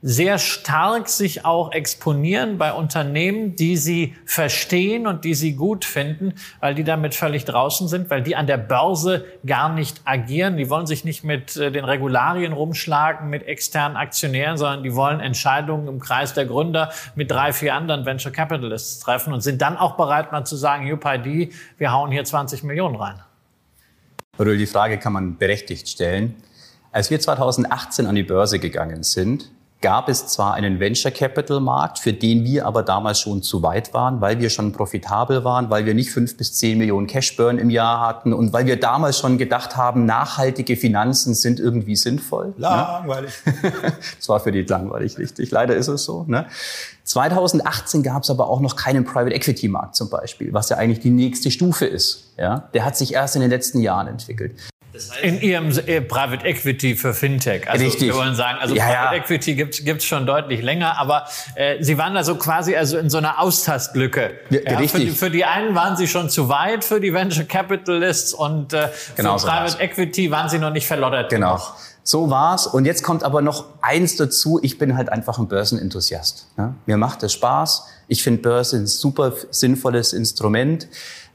sehr stark sich auch exponieren bei Unternehmen, die sie verstehen und die sie gut finden, weil die damit völlig draußen sind, weil die an der Börse gar nicht agieren. Die wollen sich nicht mit äh, den Regularien rumschlagen, mit externen Aktionären, sondern die wollen Entscheidungen im Kreis der Gründer mit drei, vier anderen Venture Capitalists treffen und sind dann auch bereit, mal zu sagen, UPID, wir hauen hier 20 Millionen rein. Die Frage kann man berechtigt stellen. Als wir 2018 an die Börse gegangen sind, gab es zwar einen Venture Capital Markt, für den wir aber damals schon zu weit waren, weil wir schon profitabel waren, weil wir nicht fünf bis zehn Millionen Cashburn im Jahr hatten und weil wir damals schon gedacht haben, nachhaltige Finanzen sind irgendwie sinnvoll. Ne? Langweilig. <laughs> Ne? das war für die langweilig, richtig. Leider ist es so. Ne? 2018 gab es aber auch noch keinen Private Equity Markt zum Beispiel, was ja eigentlich die nächste Stufe ist. Ja? Der hat sich erst in den letzten Jahren entwickelt. In Ihrem äh, Private Equity für Fintech. Also Richtig. wir wollen sagen, also Ja, Private ja. Equity gibt es schon deutlich länger, aber äh, Sie waren also quasi also in so einer Austastlücke. Ja, für, richtig. die, für die einen waren Sie schon zu weit für die Venture Capitalists und äh, Genau für so Private war's. Equity waren Sie noch nicht verloddert. Genau. genug. So war's. Und jetzt kommt aber noch eins dazu. Ich bin halt einfach ein Börsenenthusiast. Ne? Mir macht es Spaß. Ich finde Börse ein super sinnvolles Instrument.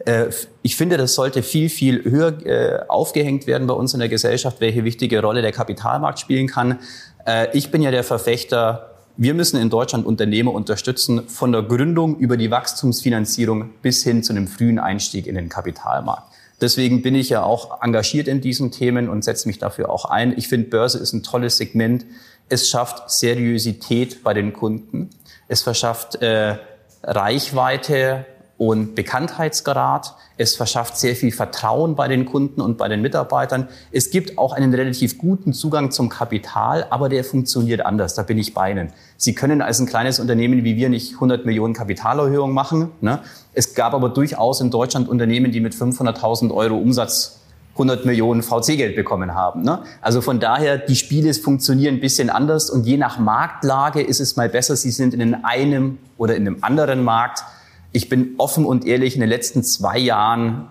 Äh, Ich finde, das sollte viel, viel höher äh, aufgehängt werden bei uns in der Gesellschaft, welche wichtige Rolle der Kapitalmarkt spielen kann. Äh, Ich bin ja der Verfechter, wir müssen in Deutschland Unternehmer unterstützen, von der Gründung über die Wachstumsfinanzierung bis hin zu einem frühen Einstieg in den Kapitalmarkt. Deswegen bin ich ja auch engagiert in diesen Themen und setze mich dafür auch ein. Ich finde, Börse ist ein tolles Segment. Es schafft Seriosität bei den Kunden. Es verschafft äh, Reichweite und Bekanntheitsgrad. Es verschafft sehr viel Vertrauen bei den Kunden und bei den Mitarbeitern. Es gibt auch einen relativ guten Zugang zum Kapital, aber der funktioniert anders. Da bin ich bei Ihnen. Sie können als ein kleines Unternehmen wie wir nicht 100 Millionen Kapitalerhöhung machen. Ne? Es gab aber durchaus in Deutschland Unternehmen, die mit 500.000 Euro Umsatz 100 Millionen VC-Geld bekommen haben. Ne? Also von daher, die Spiele funktionieren ein bisschen anders und je nach Marktlage ist es mal besser, Sie sind in einem oder in einem anderen Markt. Ich bin offen und ehrlich, in den letzten zwei Jahren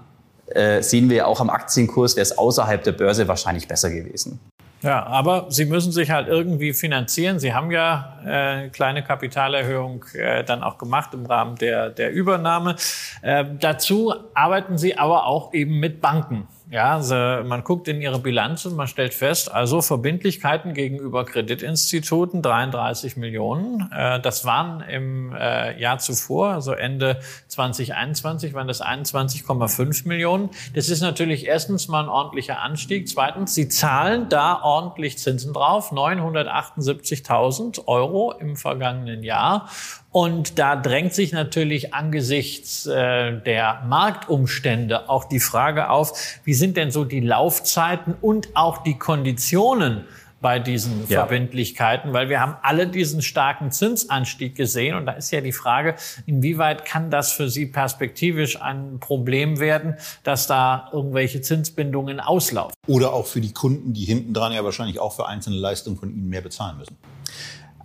äh, sehen wir ja auch am Aktienkurs, wäre es außerhalb der Börse wahrscheinlich besser gewesen. Ja, aber Sie müssen sich halt irgendwie finanzieren. Sie haben ja äh, kleine Kapitalerhöhung äh, dann auch gemacht im Rahmen der, der Übernahme. Äh, dazu arbeiten Sie aber auch eben mit Banken. Ja, also man guckt in Ihre Bilanz und man stellt fest, also Verbindlichkeiten gegenüber Kreditinstituten 33 Millionen. Äh, das waren im äh, Jahr zuvor, also Ende 2021, waren das 21,5 Millionen. Das ist natürlich erstens mal ein ordentlicher Anstieg. Zweitens, Sie zahlen da ordentlich Zinsen drauf, 978.000 Euro im vergangenen Jahr. Und da drängt sich natürlich angesichts äh, der Marktumstände auch die Frage auf, wie sind denn so die Laufzeiten und auch die Konditionen bei diesen Ja. Verbindlichkeiten, weil wir haben alle diesen starken Zinsanstieg gesehen und da ist ja die Frage, inwieweit kann das für Sie perspektivisch ein Problem werden, dass da irgendwelche Zinsbindungen auslaufen? Oder auch für die Kunden, die hinten dran ja wahrscheinlich auch für einzelne Leistungen von Ihnen mehr bezahlen müssen.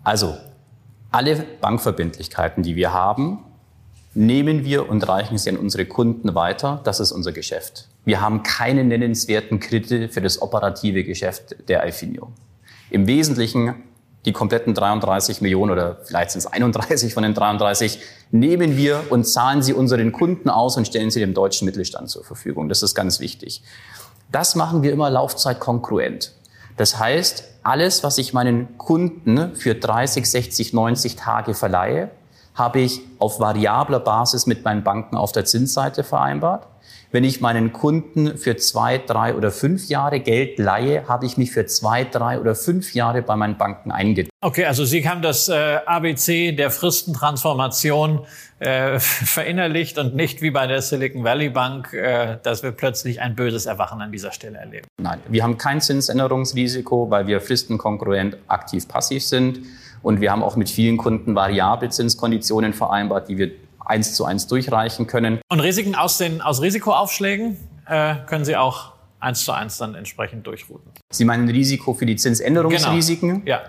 Also, alle Bankverbindlichkeiten, die wir haben, nehmen wir und reichen sie an unsere Kunden weiter. Das ist unser Geschäft. Wir haben keine nennenswerten Kredite für das operative Geschäft der Ifinio. Im Wesentlichen die kompletten 33 Millionen oder vielleicht sind es 31 von den 33, nehmen wir und zahlen sie unseren Kunden aus und stellen sie dem deutschen Mittelstand zur Verfügung. Das ist ganz wichtig. Das machen wir immer laufzeitkongruent. Das heißt, alles, was ich meinen Kunden für 30, 60, 90 Tage verleihe, habe ich auf variabler Basis mit meinen Banken auf der Zinsseite vereinbart. Wenn ich meinen Kunden für zwei, drei oder fünf Jahre Geld leihe, habe ich mich für zwei, drei oder fünf Jahre bei meinen Banken eingetragen. Okay, also Sie haben das äh, ABC der Fristentransformation äh, <laughs> verinnerlicht und nicht wie bei der Silicon Valley Bank, äh, dass wir plötzlich ein böses Erwachen an dieser Stelle erleben. Nein, wir haben kein Zinsänderungsrisiko, weil wir fristenkongruent aktiv-passiv sind. Und wir haben auch mit vielen Kunden variable Zinskonditionen vereinbart, die wir eins zu eins durchreichen können. Und Risiken aus den aus Risikoaufschlägen äh, können Sie auch eins zu eins dann entsprechend durchrouten. Sie meinen Risiko für die Zinsänderungsrisiken? Genau. Ja.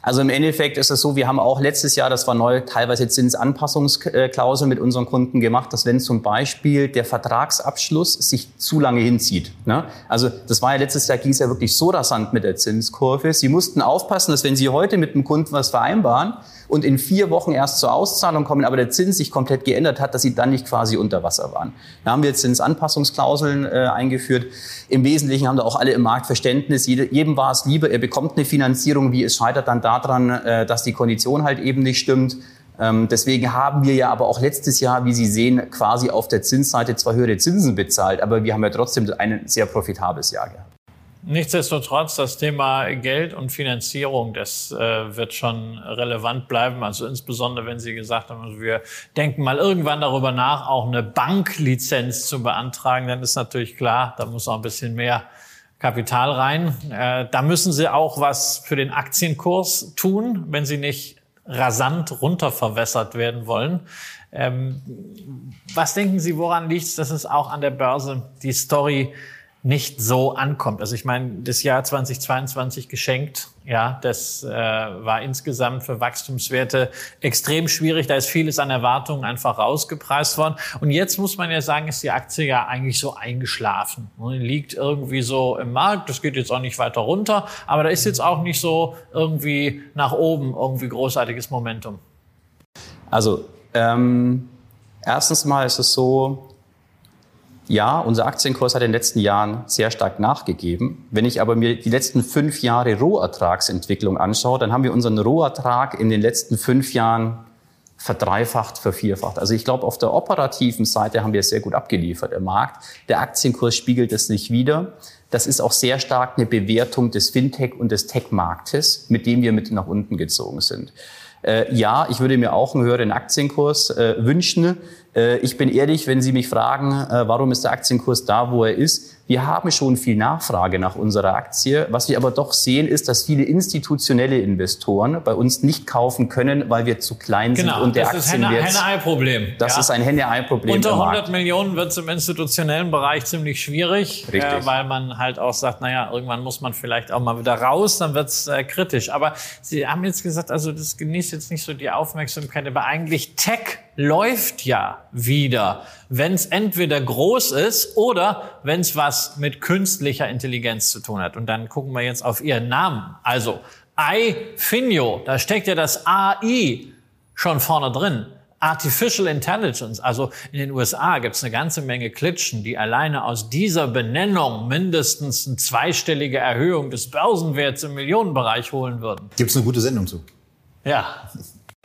Also im Endeffekt ist es so, wir haben auch letztes Jahr, das war neu, teilweise Zinsanpassungsklauseln mit unseren Kunden gemacht, dass wenn zum Beispiel der Vertragsabschluss sich zu lange hinzieht. Ne? Also das war ja letztes Jahr, ging es ja wirklich so rasant mit der Zinskurve. Sie mussten aufpassen, dass wenn Sie heute mit dem Kunden was vereinbaren und in vier Wochen erst zur Auszahlung kommen, aber der Zins sich komplett geändert hat, dass Sie dann nicht quasi unter Wasser waren. Da haben wir jetzt Zinsanpassungsklauseln äh, eingeführt. Im Wesentlichen haben da auch alle im Markt Verständnis. Jede, jedem war es lieber, er bekommt eine Finanzierung, wie es scheitert dann daran, äh, dass die Kondition halt eben nicht stimmt. Ähm, deswegen haben wir ja aber auch letztes Jahr, wie Sie sehen, quasi auf der Zinsseite zwar höhere Zinsen bezahlt, aber wir haben ja trotzdem ein sehr profitables Jahr gehabt. Nichtsdestotrotz, das Thema Geld und Finanzierung, das äh, wird schon relevant bleiben. Also insbesondere, wenn Sie gesagt haben, wir denken mal irgendwann darüber nach, auch eine Banklizenz zu beantragen, dann ist natürlich klar, da muss auch ein bisschen mehr Kapital rein. Äh, da müssen Sie auch was für den Aktienkurs tun, wenn Sie nicht rasant runterverwässert werden wollen. Ähm, was denken Sie, woran liegt es, dass es auch an der Börse die Story nicht so ankommt. Also ich meine, das Jahr 2022 geschenkt, ja, das äh, war insgesamt für Wachstumswerte extrem schwierig. Da ist vieles an Erwartungen einfach rausgepreist worden. Und jetzt muss man ja sagen, ist die Aktie ja eigentlich so eingeschlafen. Und liegt irgendwie so im Markt. Das geht jetzt auch nicht weiter runter, aber da ist jetzt auch nicht so irgendwie nach oben irgendwie großartiges Momentum. Also ähm, erstens mal ist es so, ja, unser Aktienkurs hat in den letzten Jahren sehr stark nachgegeben. Wenn ich aber mir die letzten fünf Jahre Rohertragsentwicklung anschaue, dann haben wir unseren Rohertrag in den letzten fünf Jahren verdreifacht, vervierfacht. Also ich glaube, auf der operativen Seite haben wir sehr gut abgeliefert im Markt. Der Aktienkurs spiegelt es nicht wider. Das ist auch sehr stark eine Bewertung des Fintech- und des Tech-Marktes, mit dem wir mit nach unten gezogen sind. Äh, ja, ich würde mir auch einen höheren Aktienkurs äh, wünschen. Äh, ich bin ehrlich, wenn Sie mich fragen, äh, warum ist der Aktienkurs da, wo er ist? Wir haben schon viel Nachfrage nach unserer Aktie. Was wir aber doch sehen, ist, dass viele institutionelle Investoren bei uns nicht kaufen können, weil wir zu klein genau, sind und der Aktienwert. Das ist ein Henne-Ei-Problem. Das ja. ist ein Henne-Ei-Problem. Unter 100 Millionen wird es im institutionellen Bereich ziemlich schwierig, äh, weil man halt auch sagt, naja, irgendwann muss man vielleicht auch mal wieder raus, dann wird es äh, kritisch. Aber Sie haben jetzt gesagt, also das genießt jetzt nicht so die Aufmerksamkeit, aber eigentlich Tech läuft ja wieder, wenn es entweder groß ist oder wenn es was mit künstlicher Intelligenz zu tun hat. Und dann gucken wir jetzt auf Ihren Namen. Also iFinio, da steckt ja das AI schon vorne drin. Artificial Intelligence, also in den USA gibt es eine ganze Menge Klitschen, die alleine aus dieser Benennung mindestens eine zweistellige Erhöhung des Börsenwerts im Millionenbereich holen würden. Gibt es eine gute Sendung zu? Ja,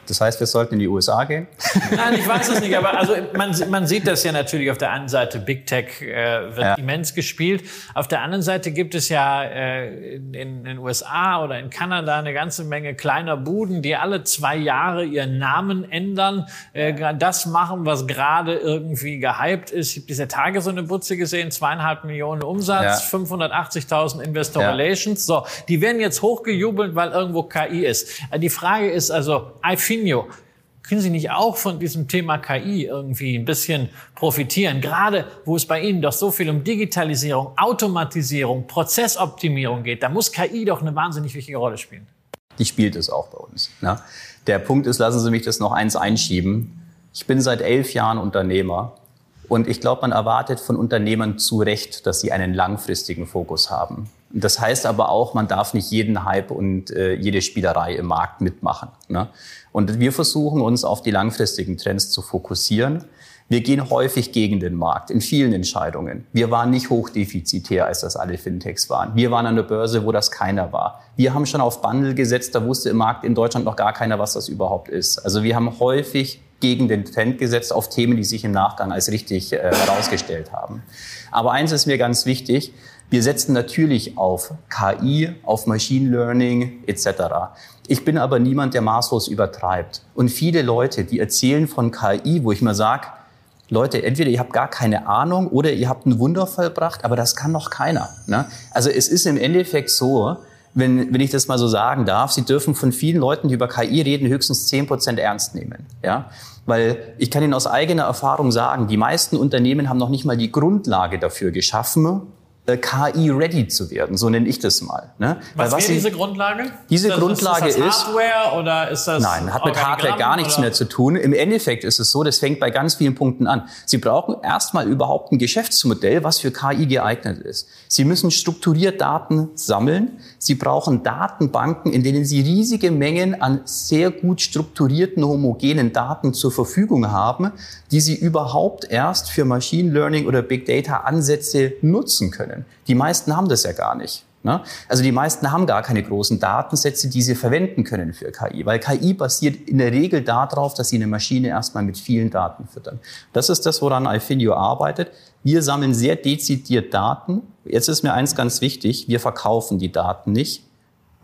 das heißt, wir sollten in die USA gehen? <laughs> Nein, ich weiß es nicht, aber also man, man sieht das ja natürlich auf der einen Seite. Big Tech äh, wird ja. immens gespielt. Auf der anderen Seite gibt es ja äh, in, in den USA oder in Kanada eine ganze Menge kleiner Buden, die alle zwei Jahre ihren Namen ändern, äh, das machen, was gerade irgendwie gehypt ist. Ich habe diese Tage so eine Butze gesehen, zweieinhalb Millionen Umsatz, ja. 580.000 Investor ja. Relations. So, die werden jetzt hochgejubelt, weil irgendwo KI ist. Die Frage ist also, I feel Coutinho. Können Sie nicht auch von diesem Thema KI irgendwie ein bisschen profitieren? Gerade wo es bei Ihnen doch so viel um Digitalisierung, Automatisierung, Prozessoptimierung geht, da muss KI doch eine wahnsinnig wichtige Rolle spielen. Die spielt es auch bei uns. Ne? Der Punkt ist, lassen Sie mich das noch eins einschieben. Ich bin seit elf Jahren Unternehmer und ich glaube, man erwartet von Unternehmern zu Recht, dass sie einen langfristigen Fokus haben. Das heißt aber auch, man darf nicht jeden Hype und äh, jede Spielerei im Markt mitmachen. Ne? Und wir versuchen uns auf die langfristigen Trends zu fokussieren. Wir gehen häufig gegen den Markt in vielen Entscheidungen. Wir waren nicht hochdefizitär, als das alle Fintechs waren. Wir waren an der Börse, wo das keiner war. Wir haben schon auf Bundle gesetzt, da wusste im Markt in Deutschland noch gar keiner, was das überhaupt ist. Also wir haben häufig gegen den Trend gesetzt auf Themen, die sich im Nachgang als richtig äh, herausgestellt haben. Aber eins ist mir ganz wichtig, wir setzen natürlich auf KI, auf Machine Learning etc. Ich bin aber niemand, der maßlos übertreibt. Und viele Leute, die erzählen von KI, wo ich mal sage, Leute, entweder ihr habt gar keine Ahnung oder ihr habt ein Wunder vollbracht, aber das kann doch keiner. Ne? Also es ist im Endeffekt so, wenn, wenn ich das mal so sagen darf, Sie dürfen von vielen Leuten, die über KI reden, höchstens zehn Prozent ernst nehmen. Ja? Weil ich kann Ihnen aus eigener Erfahrung sagen, die meisten Unternehmen haben noch nicht mal die Grundlage dafür geschaffen, KI-ready zu werden, so nenne ich das mal. Ne? Was, was wäre diese Grundlage? Diese das, Grundlage ist, das Hardware oder ist das Nein, hat mit Hardware gar nichts oder? mehr zu tun. Im Endeffekt ist es so, das fängt bei ganz vielen Punkten an. Sie brauchen erstmal überhaupt ein Geschäftsmodell, was für KI geeignet ist. Sie müssen strukturiert Daten sammeln. Sie brauchen Datenbanken, in denen Sie riesige Mengen an sehr gut strukturierten, homogenen Daten zur Verfügung haben, die Sie überhaupt erst für Machine Learning oder Big Data Ansätze nutzen können können. Die meisten haben das ja gar nicht. Ne? Also die meisten haben gar keine großen Datensätze, die sie verwenden können für KI, weil KI basiert in der Regel darauf, dass sie eine Maschine erstmal mit vielen Daten füttern. Das ist das, woran iFinio arbeitet. Wir sammeln sehr dezidiert Daten. Jetzt ist mir eins ganz wichtig, wir verkaufen die Daten nicht.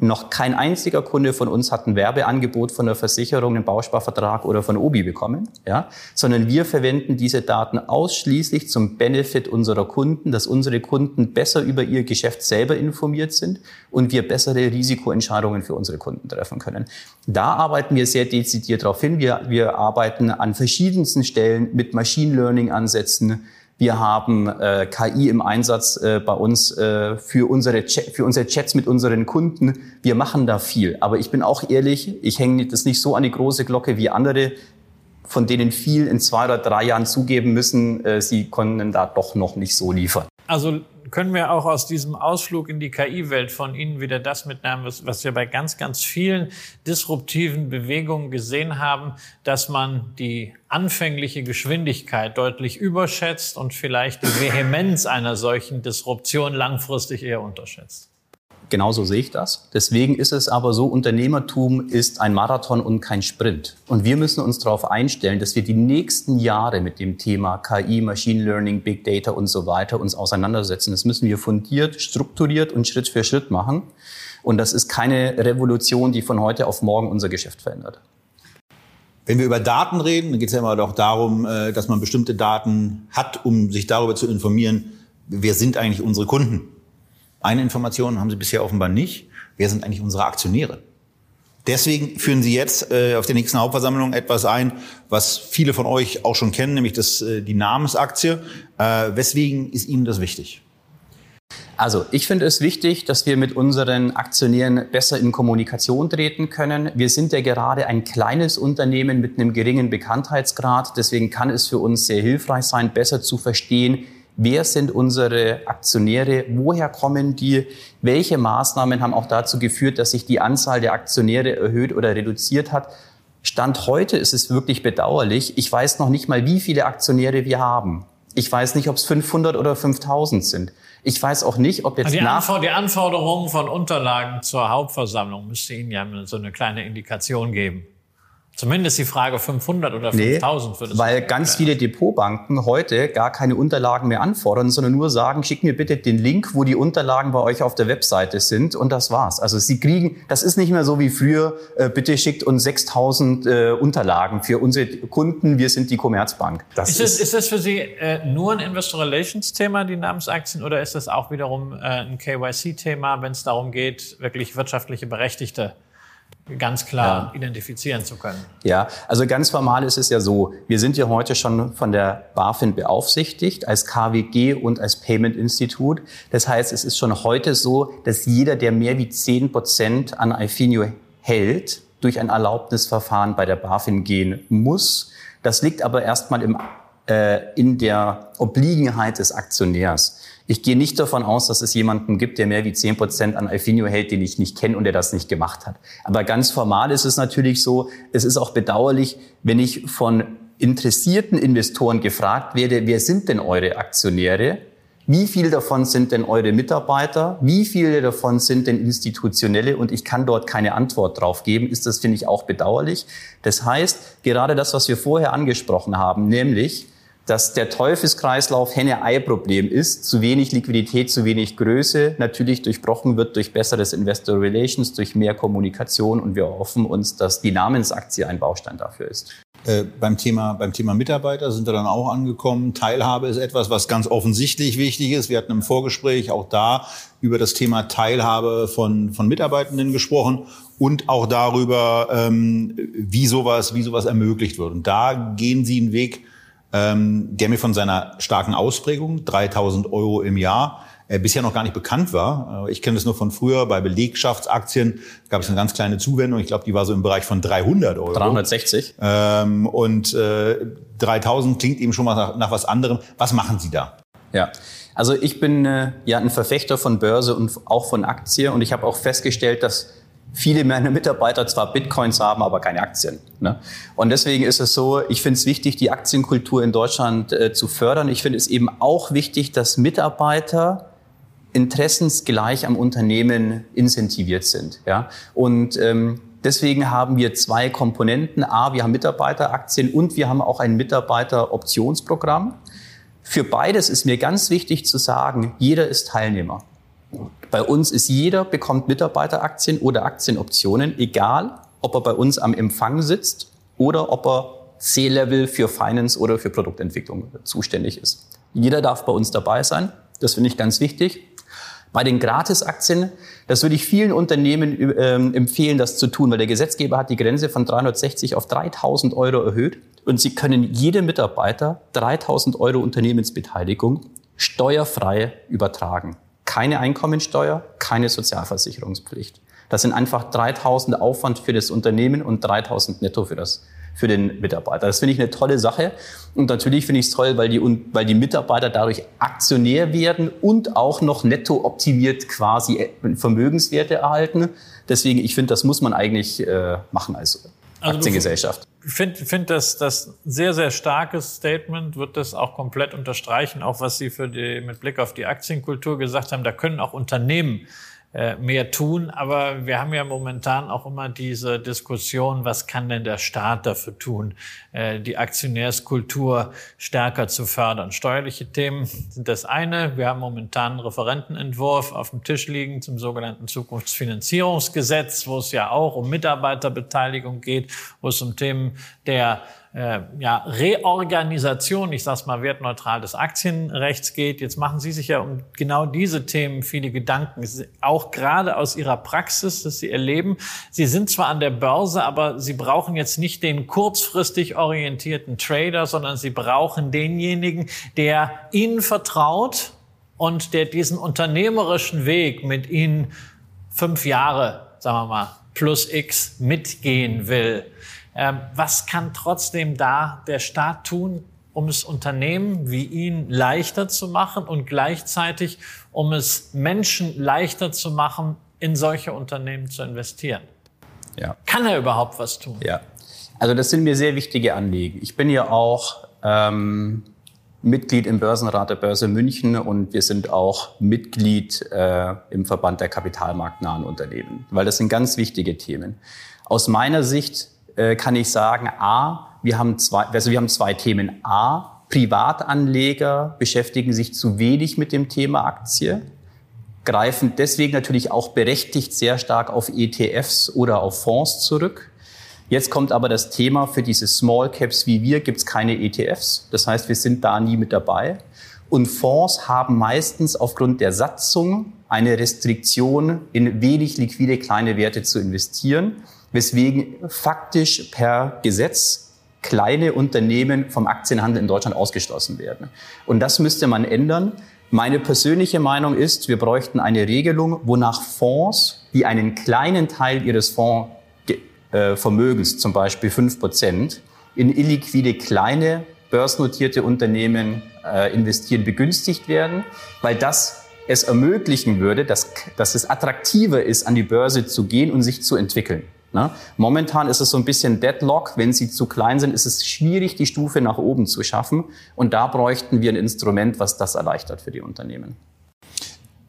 Noch kein einziger Kunde von uns hat ein Werbeangebot von der Versicherung, einen Bausparvertrag oder von Obi bekommen, ja, sondern wir verwenden diese Daten ausschließlich zum Benefit unserer Kunden, dass unsere Kunden besser über ihr Geschäft selber informiert sind und wir bessere Risikoentscheidungen für unsere Kunden treffen können. Da arbeiten wir sehr dezidiert darauf hin. Wir, wir arbeiten an verschiedensten Stellen mit Machine Learning Ansätzen, Wir haben äh, KI im Einsatz äh, bei uns äh, für, unsere für unsere Chats mit unseren Kunden. Wir machen da viel. Aber ich bin auch ehrlich, ich hänge das nicht so an die große Glocke wie andere, von denen viel in zwei oder drei Jahren zugeben müssen, äh, sie konnten da doch noch nicht so liefern. Also können wir auch aus diesem Ausflug in die KI-Welt von Ihnen wieder das mitnehmen, was, was wir bei ganz, ganz vielen disruptiven Bewegungen gesehen haben, dass man die anfängliche Geschwindigkeit deutlich überschätzt und vielleicht die Vehemenz einer solchen Disruption langfristig eher unterschätzt? Genauso sehe ich das. Deswegen ist es aber so, Unternehmertum ist ein Marathon und kein Sprint. Und wir müssen uns darauf einstellen, dass wir die nächsten Jahre mit dem Thema KI, Machine Learning, Big Data und so weiter uns auseinandersetzen. Das müssen wir fundiert, strukturiert und Schritt für Schritt machen. Und das ist keine Revolution, die von heute auf morgen unser Geschäft verändert. Wenn wir über Daten reden, dann geht es ja immer doch darum, äh, dass man bestimmte Daten hat, um sich darüber zu informieren, wer sind eigentlich unsere Kunden. Eine Information haben Sie bisher offenbar nicht. Wer sind eigentlich unsere Aktionäre? Deswegen führen Sie jetzt äh, auf der nächsten Hauptversammlung etwas ein, was viele von euch auch schon kennen, nämlich das, äh, die Namensaktie. Äh, weswegen ist Ihnen das wichtig? Also ich finde es wichtig, dass wir mit unseren Aktionären besser in Kommunikation treten können. Wir sind ja gerade ein kleines Unternehmen mit einem geringen Bekanntheitsgrad. Deswegen kann es für uns sehr hilfreich sein, besser zu verstehen, wer sind unsere Aktionäre, woher kommen die, welche Maßnahmen haben auch dazu geführt, dass sich die Anzahl der Aktionäre erhöht oder reduziert hat. Stand heute ist es wirklich bedauerlich. Ich weiß noch nicht mal, wie viele Aktionäre wir haben. Ich weiß nicht, ob es 500 oder 5000 sind. Ich weiß auch nicht, ob jetzt die, nach Anfor die Anforderungen von Unterlagen zur Hauptversammlung müsste Ihnen ja so eine kleine Indikation geben. Zumindest die Frage 500 oder 5000 nee, Weil ganz viele Depotbanken heute gar keine Unterlagen mehr anfordern, sondern nur sagen, schick mir bitte den Link, wo die Unterlagen bei euch auf der Webseite sind und das war's. Also sie kriegen, das ist nicht mehr so wie früher, äh, bitte schickt uns 6000 äh, Unterlagen für unsere Kunden, wir sind die Commerzbank. Das ist, das, ist, ist das für Sie äh, nur ein Investor Relations Thema, die Namensaktien, oder ist das auch wiederum äh, ein KYC-Thema, wenn es darum geht, wirklich wirtschaftliche Berechtigte ganz klar ja. identifizieren zu können. Ja, also ganz formal ist es ja so, wir sind ja heute schon von der BaFin beaufsichtigt als KWG und als Payment Institut. Das heißt, es ist schon heute so, dass jeder, der mehr wie 10 Prozent an Ifinio hält, durch ein Erlaubnisverfahren bei der BaFin gehen muss. Das liegt aber erstmal im, äh, in der Obliegenheit des Aktionärs. Ich gehe nicht davon aus, dass es jemanden gibt, der mehr wie zehn Prozent an Alfinio hält, den ich nicht kenne und der das nicht gemacht hat. Aber ganz formal ist es natürlich so, es ist auch bedauerlich, wenn ich von interessierten Investoren gefragt werde, wer sind denn eure Aktionäre? Wie viel davon sind denn eure Mitarbeiter? Wie viele davon sind denn institutionelle? Und ich kann dort keine Antwort drauf geben. Ist das, finde ich, auch bedauerlich. Das heißt, gerade das, was wir vorher angesprochen haben, nämlich, dass der Teufelskreislauf Henne-Ei-Problem ist. Zu wenig Liquidität, zu wenig Größe, natürlich durchbrochen wird durch besseres Investor Relations, durch mehr Kommunikation und wir hoffen uns, dass die Namensaktie ein Baustein dafür ist. Äh, beim, Thema, beim Thema Mitarbeiter sind wir dann auch angekommen. Teilhabe ist etwas, was ganz offensichtlich wichtig ist. Wir hatten im Vorgespräch auch da über das Thema Teilhabe von, von Mitarbeitenden gesprochen und auch darüber, ähm, wie, sowas, wie sowas ermöglicht wird. Und da gehen Sie einen Weg, ähm, der mir von seiner starken Ausprägung, 3000 Euro im Jahr, äh, bisher noch gar nicht bekannt war. Äh, ich kenne das nur von früher. Bei Belegschaftsaktien gab es eine ganz kleine Zuwendung. Ich glaube, die war so im Bereich von 300 Euro. 360. Ähm, und äh, 3000 klingt eben schon mal nach, nach was anderem. Was machen Sie da? Ja, also ich bin äh, ja ein Verfechter von Börse und auch von Aktie und ich habe auch festgestellt, dass viele meiner Mitarbeiter zwar Bitcoins haben, aber keine Aktien. Ne? Und deswegen ist es so, ich finde es wichtig, die Aktienkultur in Deutschland äh, zu fördern. Ich finde es eben auch wichtig, dass Mitarbeiter interessensgleich am Unternehmen incentiviert sind. Ja? Und ähm, deswegen haben wir zwei Komponenten. A, wir haben Mitarbeiteraktien und wir haben auch ein Mitarbeiteroptionsprogramm. Für beides ist mir ganz wichtig zu sagen, jeder ist Teilnehmer. Bei uns ist jeder bekommt Mitarbeiteraktien oder Aktienoptionen, egal ob er bei uns am Empfang sitzt oder ob er C-Level für Finance oder für Produktentwicklung zuständig ist. Jeder darf bei uns dabei sein. Das finde ich ganz wichtig. Bei den Gratisaktien, das würde ich vielen Unternehmen ähm, empfehlen, das zu tun, weil der Gesetzgeber hat die Grenze von 360 auf 3000 Euro erhöht und Sie können jedem Mitarbeiter 3000 Euro Unternehmensbeteiligung steuerfrei übertragen. Keine Einkommensteuer, keine Sozialversicherungspflicht. Das sind einfach 3000 Aufwand für das Unternehmen und 3000 netto für das für den Mitarbeiter. Das finde ich eine tolle Sache. Und natürlich finde ich es toll, weil die, weil die Mitarbeiter dadurch Aktionär werden und auch noch netto optimiert quasi Vermögenswerte erhalten. Deswegen, ich finde, das muss man eigentlich äh, machen als also Aktiengesellschaft. Ich finde find das, das sehr, sehr starkes Statement, wird das auch komplett unterstreichen, auch was Sie für die, mit Blick auf die Aktienkultur gesagt haben. Da können auch Unternehmen mehr tun. Aber wir haben ja momentan auch immer diese Diskussion, was kann denn der Staat dafür tun, äh, die Aktionärskultur stärker zu fördern. Steuerliche Themen sind das eine. Wir haben momentan einen Referentenentwurf auf dem Tisch liegen zum sogenannten Zukunftsfinanzierungsgesetz, wo es ja auch um Mitarbeiterbeteiligung geht, wo es um Themen der äh, ja, Reorganisation, ich sage mal wertneutral des Aktienrechts geht. Jetzt machen Sie sich ja um genau diese Themen viele Gedanken, auch gerade aus Ihrer Praxis, dass Sie erleben. Sie sind zwar an der Börse, aber Sie brauchen jetzt nicht den kurzfristig orientierten Trader, sondern Sie brauchen denjenigen, der Ihnen vertraut und der diesen unternehmerischen Weg mit Ihnen fünf Jahre, sagen wir mal, plus X mitgehen will. Ähm, was kann trotzdem da der Staat tun, um es Unternehmen wie ihn leichter zu machen und gleichzeitig um es Menschen leichter zu machen, in solche Unternehmen zu investieren? Ja. Kann er überhaupt was tun? Ja. Also das sind mir sehr wichtige Anliegen. Ich bin ja auch ähm, Mitglied im Börsenrat der Börse München und wir sind auch Mitglied äh, im Verband der kapitalmarktnahen Unternehmen, weil das sind ganz wichtige Themen. Aus meiner Sicht äh, kann ich sagen, A, wir haben zwei, also wir haben zwei Themen. A, Privatanleger beschäftigen sich zu wenig mit dem Thema Aktie, greifen deswegen natürlich auch berechtigt sehr stark auf ETFs oder auf Fonds zurück. Jetzt kommt aber das Thema, für diese Small Caps wie wir gibt es keine ETFs. Das heißt, wir sind da nie mit dabei. Und Fonds haben meistens aufgrund der Satzung eine Restriktion, in wenig liquide kleine Werte zu investieren weswegen faktisch per Gesetz kleine Unternehmen vom Aktienhandel in Deutschland ausgeschlossen werden. Und das müsste man ändern. Meine persönliche Meinung ist, wir bräuchten eine Regelung, wonach Fonds, die einen kleinen Teil ihres Fondsvermögens, zum Beispiel fünf Prozent, in illiquide kleine börsennotierte Unternehmen äh, investieren, begünstigt werden, weil das es ermöglichen würde, dass, dass es attraktiver ist, an die Börse zu gehen und sich zu entwickeln. Ne? Momentan ist es so ein bisschen Deadlock. Wenn sie zu klein sind, ist es schwierig, die Stufe nach oben zu schaffen. Und da bräuchten wir ein Instrument, was das erleichtert für die Unternehmen.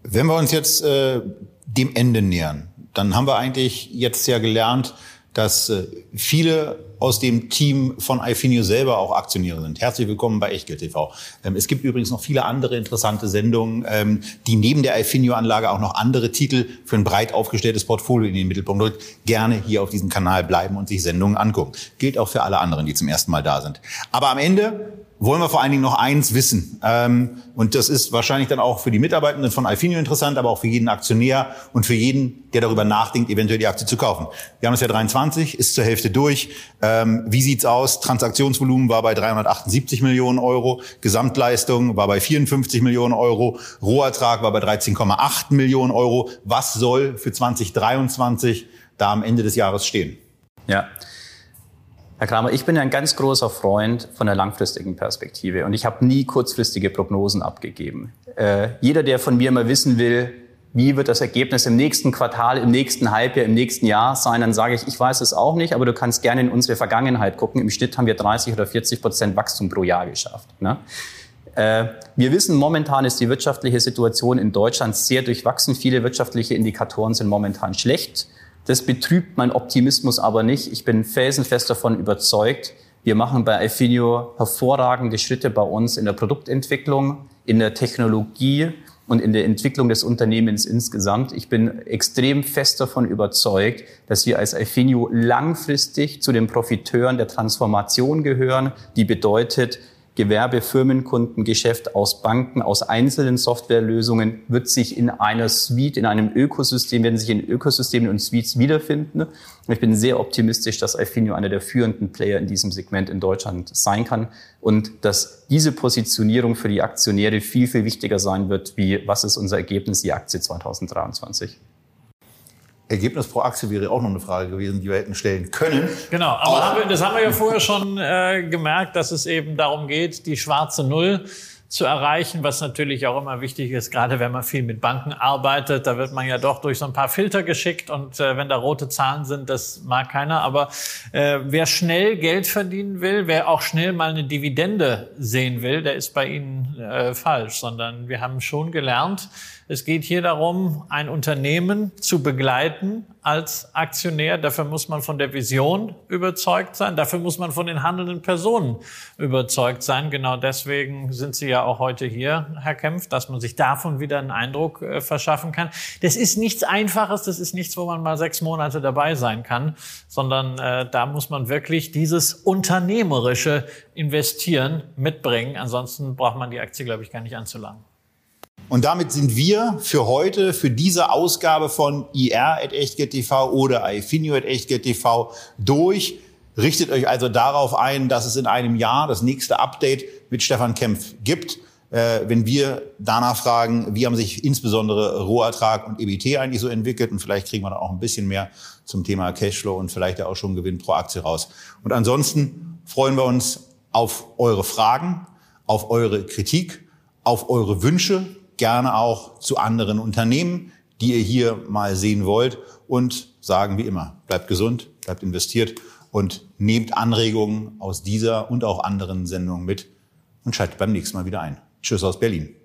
Wenn wir uns jetzt äh, dem Ende nähern, dann haben wir eigentlich jetzt ja gelernt, dass äh, viele aus dem Team von iFinio selber auch Aktionäre sind. Herzlich willkommen bei Echtgeld TV. Ähm, es gibt übrigens noch viele andere interessante Sendungen, ähm, die neben der iFinio-Anlage auch noch andere Titel für ein breit aufgestelltes Portfolio in den Mittelpunkt rückt. Gerne hier auf diesem Kanal bleiben und sich Sendungen angucken. Gilt auch für alle anderen, die zum ersten Mal da sind. Aber am Ende wollen wir vor allen Dingen noch eins wissen. Ähm, und das ist wahrscheinlich dann auch für die Mitarbeitenden von Alfinio interessant, aber auch für jeden Aktionär und für jeden, der darüber nachdenkt, eventuell die Aktie zu kaufen. Wir haben das Jahr 23, ist zur Hälfte durch. Ähm, wie sieht's aus? Transaktionsvolumen war bei 378 Millionen Euro, Gesamtleistung war bei 54 Millionen Euro, Rohertrag war bei 13,8 Millionen Euro. Was soll für 2023 da am Ende des Jahres stehen? Ja. Herr Kramer, ich bin ein ganz großer Freund von der langfristigen Perspektive und ich habe nie kurzfristige Prognosen abgegeben. Äh, jeder, der von mir mal wissen will, wie wird das Ergebnis im nächsten Quartal, im nächsten Halbjahr, im nächsten Jahr sein, dann sage ich, ich weiß es auch nicht, aber du kannst gerne in unsere Vergangenheit gucken. Im Schnitt haben wir 30 oder 40 Prozent Wachstum pro Jahr geschafft. Ne? Äh, wir wissen, momentan ist die wirtschaftliche Situation in Deutschland sehr durchwachsen. Viele wirtschaftliche Indikatoren sind momentan schlecht. Das betrübt mein Optimismus aber nicht. Ich bin felsenfest davon überzeugt, wir machen bei Alfinio hervorragende Schritte bei uns in der Produktentwicklung, in der Technologie und in der Entwicklung des Unternehmens insgesamt. Ich bin extrem fest davon überzeugt, dass wir als Alfinio langfristig zu den Profiteuren der Transformation gehören, die bedeutet, Gewerbe, Firmenkundengeschäft aus Banken, aus einzelnen Softwarelösungen wird sich in einer Suite, in einem Ökosystem, werden sich in Ökosystemen und Suites wiederfinden. Und ich bin sehr optimistisch, dass Alfinio einer der führenden Player in diesem Segment in Deutschland sein kann und dass diese Positionierung für die Aktionäre viel, viel wichtiger sein wird, wie was ist unser Ergebnis, die Aktie 2023. Ergebnis pro Aktie wäre auch noch eine Frage gewesen, die wir hätten stellen können. Genau, aber haben wir, das haben wir ja vorher schon äh, gemerkt, dass es eben darum geht, die schwarze Null zu erreichen, was natürlich auch immer wichtig ist, gerade wenn man viel mit Banken arbeitet, da wird man ja doch durch so ein paar Filter geschickt und äh, wenn da rote Zahlen sind, das mag keiner. Aber äh, wer schnell Geld verdienen will, wer auch schnell mal eine Dividende sehen will, der ist bei Ihnen äh, falsch, sondern wir haben schon gelernt, es geht hier darum, ein Unternehmen zu begleiten als Aktionär. Dafür muss man von der Vision überzeugt sein. Dafür muss man von den handelnden Personen überzeugt sein. Genau deswegen sind Sie ja auch heute hier, Herr Kempf, dass man sich davon wieder einen Eindruck äh, verschaffen kann. Das ist nichts Einfaches. Das ist nichts, wo man mal sechs Monate dabei sein kann, sondern äh, da muss man wirklich dieses unternehmerische Investieren mitbringen. Ansonsten braucht man die Aktie, glaube ich, gar nicht anzulangen. Und damit sind wir für heute, für diese Ausgabe von ir.echtgeld.tv oder ifinio.echtgeld.tv durch. Richtet euch also darauf ein, dass es in einem Jahr das nächste Update mit Stefan Kempf gibt. Äh, wenn wir danach fragen, wie haben sich insbesondere Rohertrag und EBT eigentlich so entwickelt und vielleicht kriegen wir da auch ein bisschen mehr zum Thema Cashflow und vielleicht ja auch schon Gewinn pro Aktie raus. Und ansonsten freuen wir uns auf eure Fragen, auf eure Kritik, auf eure Wünsche gerne auch zu anderen Unternehmen, die ihr hier mal sehen wollt und sagen wie immer, bleibt gesund, bleibt investiert und nehmt Anregungen aus dieser und auch anderen Sendungen mit und schaltet beim nächsten Mal wieder ein. Tschüss aus Berlin.